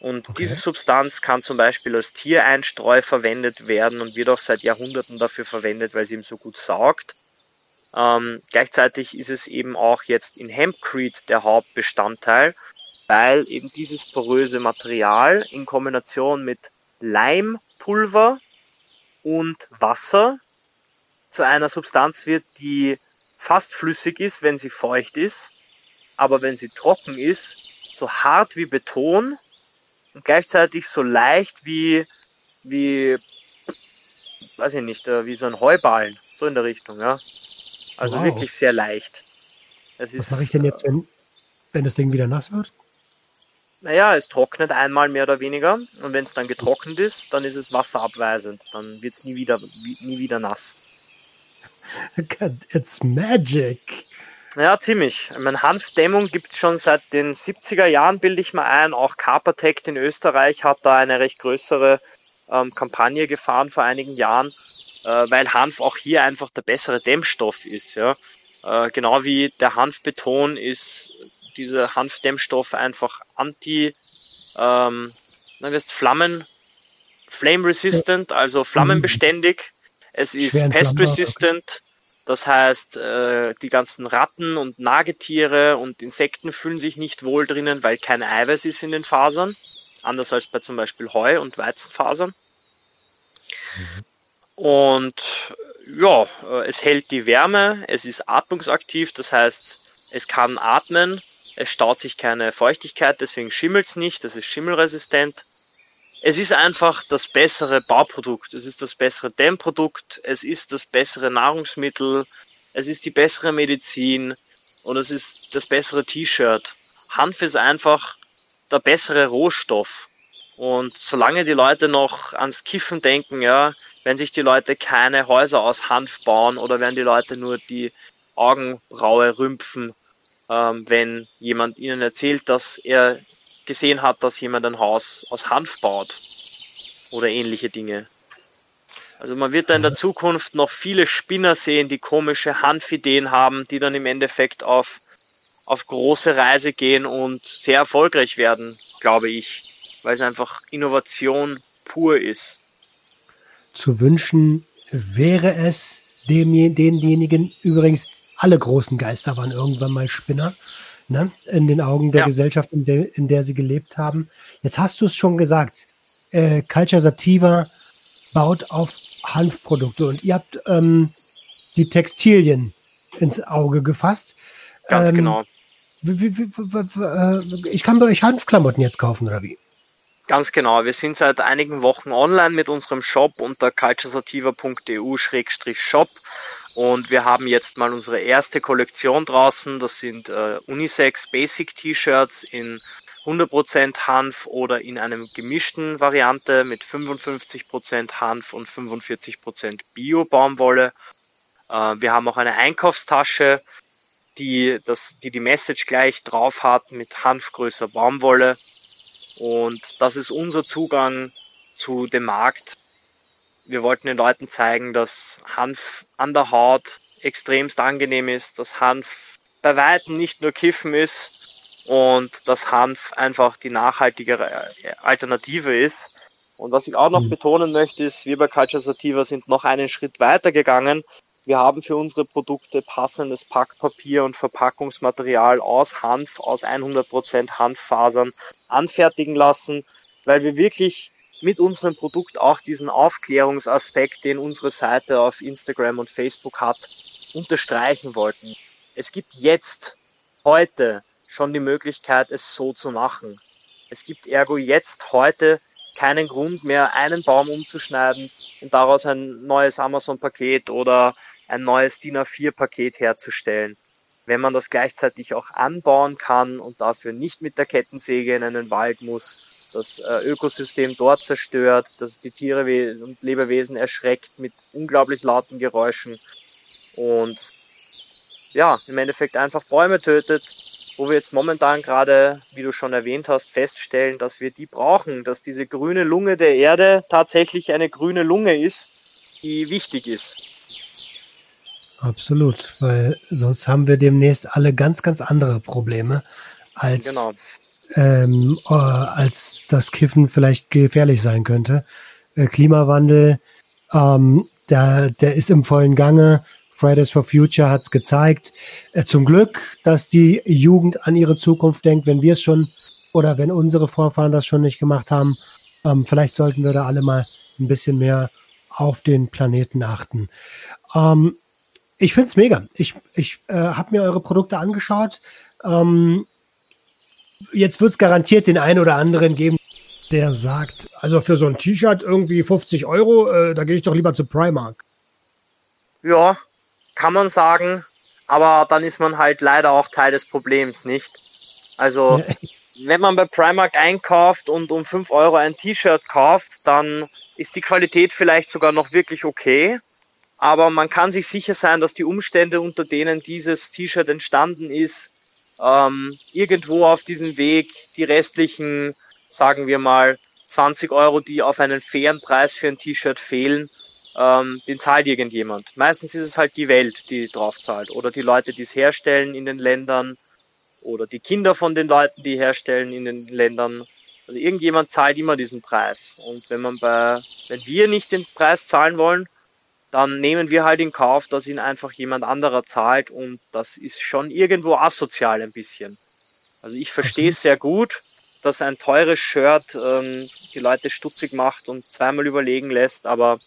S2: Und okay. diese Substanz kann zum Beispiel als Tiereinstreu verwendet werden und wird auch seit Jahrhunderten dafür verwendet, weil sie eben so gut saugt. Ähm, gleichzeitig ist es eben auch jetzt in Hempcrete der Hauptbestandteil, weil eben dieses poröse Material in Kombination mit Leimpulver und Wasser zu einer Substanz wird, die fast flüssig ist, wenn sie feucht ist, aber wenn sie trocken ist, so hart wie Beton und gleichzeitig so leicht wie, wie, weiß ich nicht, äh, wie so ein Heuballen, so in der Richtung, ja. Also wow. wirklich sehr leicht.
S1: Es Was mache ich denn jetzt, wenn, wenn das Ding wieder nass wird?
S2: Naja, es trocknet einmal mehr oder weniger und wenn es dann getrocknet ist, dann ist es wasserabweisend. Dann wird es nie wieder, nie wieder nass.
S1: It's magic.
S2: Ja, ziemlich. Ich meine, Hanfdämmung gibt es schon seit den 70er Jahren, bilde ich mal ein. Auch Carpatect in Österreich hat da eine recht größere ähm, Kampagne gefahren vor einigen Jahren, äh, weil Hanf auch hier einfach der bessere Dämmstoff ist. Ja? Äh, genau wie der Hanfbeton ist dieser Hanfdämmstoff einfach anti, ähm, dann wirst Flammen, flame resistant, also flammenbeständig. Es ist pest resistant. Das heißt, äh, die ganzen Ratten und Nagetiere und Insekten fühlen sich nicht wohl drinnen, weil kein Eiweiß ist in den Fasern. Anders als bei zum Beispiel Heu- und Weizenfasern. Und ja, äh, es hält die Wärme, es ist atmungsaktiv, das heißt, es kann atmen, es staut sich keine Feuchtigkeit, deswegen schimmelt es nicht, das ist schimmelresistent. Es ist einfach das bessere Bauprodukt, es ist das bessere Dämmprodukt, es ist das bessere Nahrungsmittel, es ist die bessere Medizin und es ist das bessere T-Shirt. Hanf ist einfach der bessere Rohstoff. Und solange die Leute noch ans Kiffen denken, ja, wenn sich die Leute keine Häuser aus Hanf bauen oder wenn die Leute nur die Augenbraue rümpfen, ähm, wenn jemand ihnen erzählt, dass er gesehen hat, dass jemand ein Haus aus Hanf baut oder ähnliche Dinge. Also man wird da in der Zukunft noch viele Spinner sehen, die komische Hanfideen haben, die dann im Endeffekt auf, auf große Reise gehen und sehr erfolgreich werden, glaube ich, weil es einfach Innovation pur ist
S1: zu wünschen wäre es denjenigen, übrigens alle großen Geister waren irgendwann mal Spinner, ne? in den Augen der ja. Gesellschaft, in der, in der sie gelebt haben. Jetzt hast du es schon gesagt, äh, Culture Sativa baut auf Hanfprodukte und ihr habt ähm, die Textilien ins Auge gefasst.
S2: Ganz ähm, genau.
S1: Wie, wie, wie, äh, ich kann bei euch Hanfklamotten jetzt kaufen, oder wie?
S2: Ganz genau. Wir sind seit einigen Wochen online mit unserem Shop unter culturesativa.eu-shop und wir haben jetzt mal unsere erste Kollektion draußen. Das sind äh, Unisex Basic T-Shirts in 100% Hanf oder in einem gemischten Variante mit 55% Hanf und 45% Bio-Baumwolle. Äh, wir haben auch eine Einkaufstasche, die, das, die die Message gleich drauf hat mit Hanfgrößer Baumwolle. Und das ist unser Zugang zu dem Markt. Wir wollten den Leuten zeigen, dass Hanf an der Haut extremst angenehm ist, dass Hanf bei weitem nicht nur Kiffen ist und dass Hanf einfach die nachhaltigere Alternative ist. Und was ich auch noch mhm. betonen möchte, ist, wir bei Culture Sativa sind noch einen Schritt weiter gegangen. Wir haben für unsere Produkte passendes Packpapier und Verpackungsmaterial aus Hanf, aus 100% Hanffasern anfertigen lassen, weil wir wirklich mit unserem Produkt auch diesen Aufklärungsaspekt, den unsere Seite auf Instagram und Facebook hat, unterstreichen wollten. Es gibt jetzt, heute, schon die Möglichkeit, es so zu machen. Es gibt ergo jetzt, heute, keinen Grund mehr, einen Baum umzuschneiden und daraus ein neues Amazon-Paket oder ein neues DIN A4-Paket herzustellen. Wenn man das gleichzeitig auch anbauen kann und dafür nicht mit der Kettensäge in einen Wald muss, das äh, Ökosystem dort zerstört, dass die Tiere und Lebewesen erschreckt mit unglaublich lauten Geräuschen und ja, im Endeffekt einfach Bäume tötet, wo wir jetzt momentan gerade, wie du schon erwähnt hast, feststellen, dass wir die brauchen, dass diese grüne Lunge der Erde tatsächlich eine grüne Lunge ist, die wichtig ist.
S1: Absolut, weil sonst haben wir demnächst alle ganz, ganz andere Probleme als, genau. Ähm, äh, als das Kiffen vielleicht gefährlich sein könnte. Äh, Klimawandel, ähm, der, der ist im vollen Gange. Fridays for Future hat es gezeigt. Äh, zum Glück, dass die Jugend an ihre Zukunft denkt, wenn wir es schon oder wenn unsere Vorfahren das schon nicht gemacht haben. Ähm, vielleicht sollten wir da alle mal ein bisschen mehr auf den Planeten achten. Ähm, ich finde es mega. Ich, ich äh, habe mir eure Produkte angeschaut. Ähm, jetzt wird es garantiert den einen oder anderen geben, der sagt, also für so ein T-Shirt irgendwie 50 Euro, äh, da gehe ich doch lieber zu Primark.
S2: Ja, kann man sagen, aber dann ist man halt leider auch Teil des Problems, nicht? Also, wenn man bei Primark einkauft und um 5 Euro ein T-Shirt kauft, dann ist die Qualität vielleicht sogar noch wirklich okay aber man kann sich sicher sein, dass die Umstände, unter denen dieses T-Shirt entstanden ist, ähm, irgendwo auf diesem Weg die restlichen, sagen wir mal, 20 Euro, die auf einen fairen Preis für ein T-Shirt fehlen, ähm, den zahlt irgendjemand. Meistens ist es halt die Welt, die drauf zahlt. Oder die Leute, die es herstellen in den Ländern. Oder die Kinder von den Leuten, die herstellen in den Ländern. Also irgendjemand zahlt immer diesen Preis. Und wenn man bei, wenn wir nicht den Preis zahlen wollen, dann nehmen wir halt in Kauf, dass ihn einfach jemand anderer zahlt. Und das ist schon irgendwo asozial ein bisschen. Also ich verstehe es sehr gut, dass ein teures Shirt ähm, die Leute stutzig macht und zweimal überlegen lässt, aber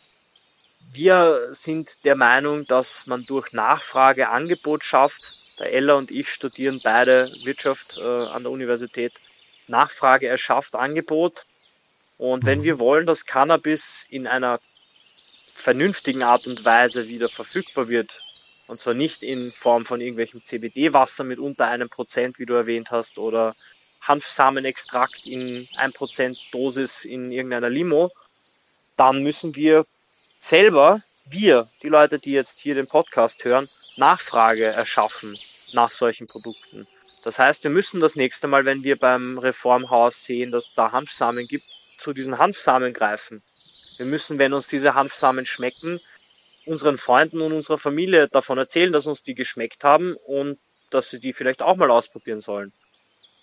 S2: wir sind der Meinung, dass man durch Nachfrage Angebot schafft. Der Ella und ich studieren beide Wirtschaft äh, an der Universität. Nachfrage erschafft Angebot. Und wenn wir wollen, dass Cannabis in einer vernünftigen Art und Weise wieder verfügbar wird, und zwar nicht in Form von irgendwelchem CBD-Wasser mit unter einem Prozent, wie du erwähnt hast, oder Hanfsamenextrakt in 1% Dosis in irgendeiner Limo, dann müssen wir selber, wir, die Leute, die jetzt hier den Podcast hören, Nachfrage erschaffen nach solchen Produkten. Das heißt, wir müssen das nächste Mal, wenn wir beim Reformhaus sehen, dass da Hanfsamen gibt, zu diesen Hanfsamen greifen. Wir müssen, wenn uns diese Hanfsamen schmecken, unseren Freunden und unserer Familie davon erzählen, dass uns die geschmeckt haben und dass sie die vielleicht auch mal ausprobieren sollen.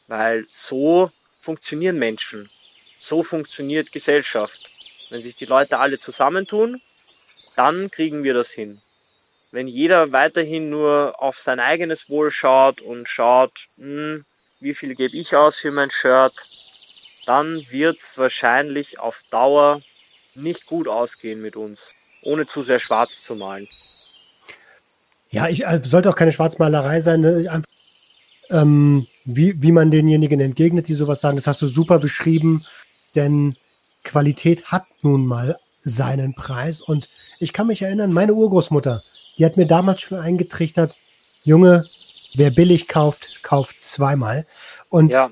S2: Weil so funktionieren Menschen. So funktioniert Gesellschaft. Wenn sich die Leute alle zusammentun, dann kriegen wir das hin. Wenn jeder weiterhin nur auf sein eigenes Wohl schaut und schaut, hm, wie viel gebe ich aus für mein Shirt, dann wird es wahrscheinlich auf Dauer nicht gut ausgehen mit uns, ohne zu sehr schwarz zu malen.
S1: Ja, ich also sollte auch keine Schwarzmalerei sein. Ne? Einfach, ähm, wie, wie man denjenigen entgegnet, die sowas sagen, das hast du super beschrieben, denn Qualität hat nun mal seinen Preis. Und ich kann mich erinnern, meine Urgroßmutter, die hat mir damals schon eingetrichtert, Junge, wer billig kauft, kauft zweimal. Und ja.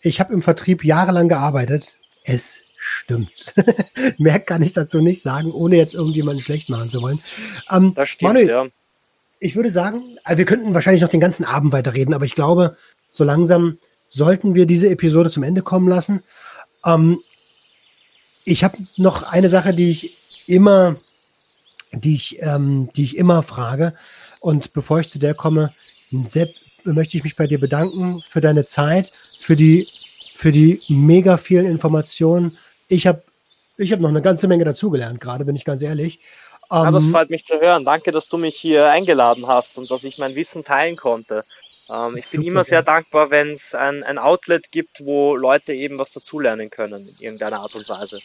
S1: ich habe im Vertrieb jahrelang gearbeitet. Es stimmt. Mehr kann ich dazu nicht sagen, ohne jetzt irgendjemanden schlecht machen zu wollen.
S2: Ähm, das stimmt, Manuel, ja.
S1: Ich würde sagen, äh, wir könnten wahrscheinlich noch den ganzen Abend weiterreden, aber ich glaube, so langsam sollten wir diese Episode zum Ende kommen lassen. Ähm, ich habe noch eine Sache, die ich immer, die ich, ähm, die ich immer frage. Und bevor ich zu der komme, Sepp, möchte ich mich bei dir bedanken für deine Zeit, für die, für die mega vielen Informationen. Ich habe ich hab noch eine ganze Menge dazugelernt, gerade bin ich ganz ehrlich.
S2: Ja, das ähm, freut mich zu hören. Danke, dass du mich hier eingeladen hast und dass ich mein Wissen teilen konnte. Ähm, ich bin immer sehr dankbar, wenn es ein, ein Outlet gibt, wo Leute eben was dazulernen können, in irgendeiner Art und Weise.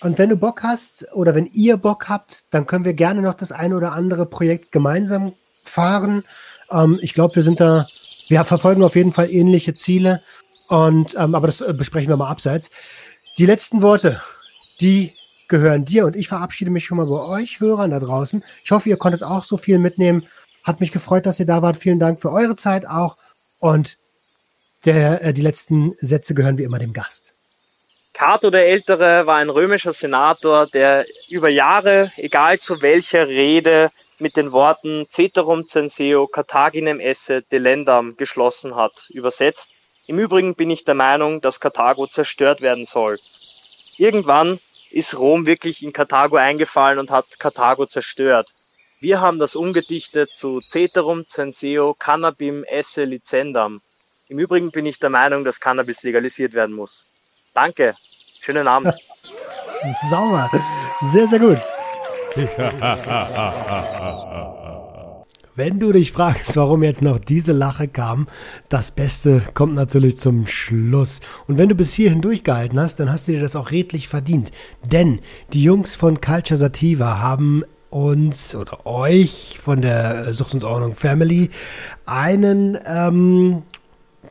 S1: Und wenn du Bock hast oder wenn ihr Bock habt, dann können wir gerne noch das eine oder andere Projekt gemeinsam fahren. Ähm, ich glaube, wir sind da, wir verfolgen auf jeden Fall ähnliche Ziele. Und ähm, aber das äh, besprechen wir mal abseits. Die letzten Worte, die gehören dir und ich verabschiede mich schon mal bei euch Hörern da draußen. Ich hoffe, ihr konntet auch so viel mitnehmen. Hat mich gefreut, dass ihr da wart. Vielen Dank für eure Zeit auch. Und der, äh, die letzten Sätze gehören wie immer dem Gast.
S2: Cato der Ältere war ein römischer Senator, der über Jahre, egal zu welcher Rede, mit den Worten Ceterum censeo Carthaginem esse delendam geschlossen hat, übersetzt. Im Übrigen bin ich der Meinung, dass Karthago zerstört werden soll. Irgendwann ist Rom wirklich in Karthago eingefallen und hat Karthago zerstört. Wir haben das umgedichtet zu Ceterum censeo cannabim esse licendam. Im Übrigen bin ich der Meinung, dass Cannabis legalisiert werden muss. Danke. Schönen Abend.
S1: Sauber. Sehr, sehr gut. Wenn du dich fragst, warum jetzt noch diese Lache kam, das Beste kommt natürlich zum Schluss. Und wenn du bis hierhin durchgehalten hast, dann hast du dir das auch redlich verdient. Denn die Jungs von Culture Sativa haben uns oder euch von der Sucht und Ordnung Family einen ähm,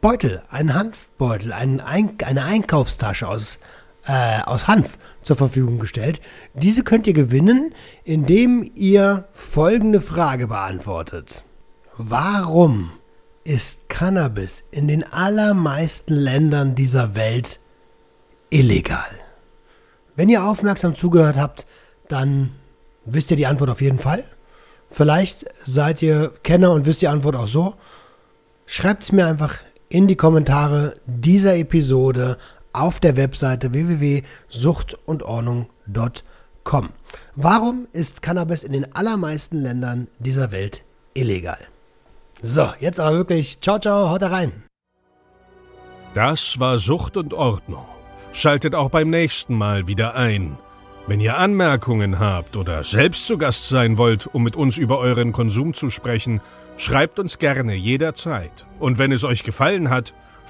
S1: Beutel, einen Hanfbeutel, einen Ein eine Einkaufstasche aus, äh, aus Hanf zur Verfügung gestellt. Diese könnt ihr gewinnen, indem ihr folgende Frage beantwortet. Warum ist Cannabis in den allermeisten Ländern dieser Welt illegal? Wenn ihr aufmerksam zugehört habt, dann wisst ihr die Antwort auf jeden Fall. Vielleicht seid ihr Kenner und wisst die Antwort auch so. Schreibt es mir einfach in die Kommentare dieser Episode auf der Webseite www.suchtundordnung.com. Warum ist Cannabis in den allermeisten Ländern dieser Welt illegal? So, jetzt aber wirklich, ciao, ciao, haut rein.
S3: Das war Sucht und Ordnung. Schaltet auch beim nächsten Mal wieder ein. Wenn ihr Anmerkungen habt oder selbst zu Gast sein wollt, um mit uns über euren Konsum zu sprechen, schreibt uns gerne jederzeit. Und wenn es euch gefallen hat,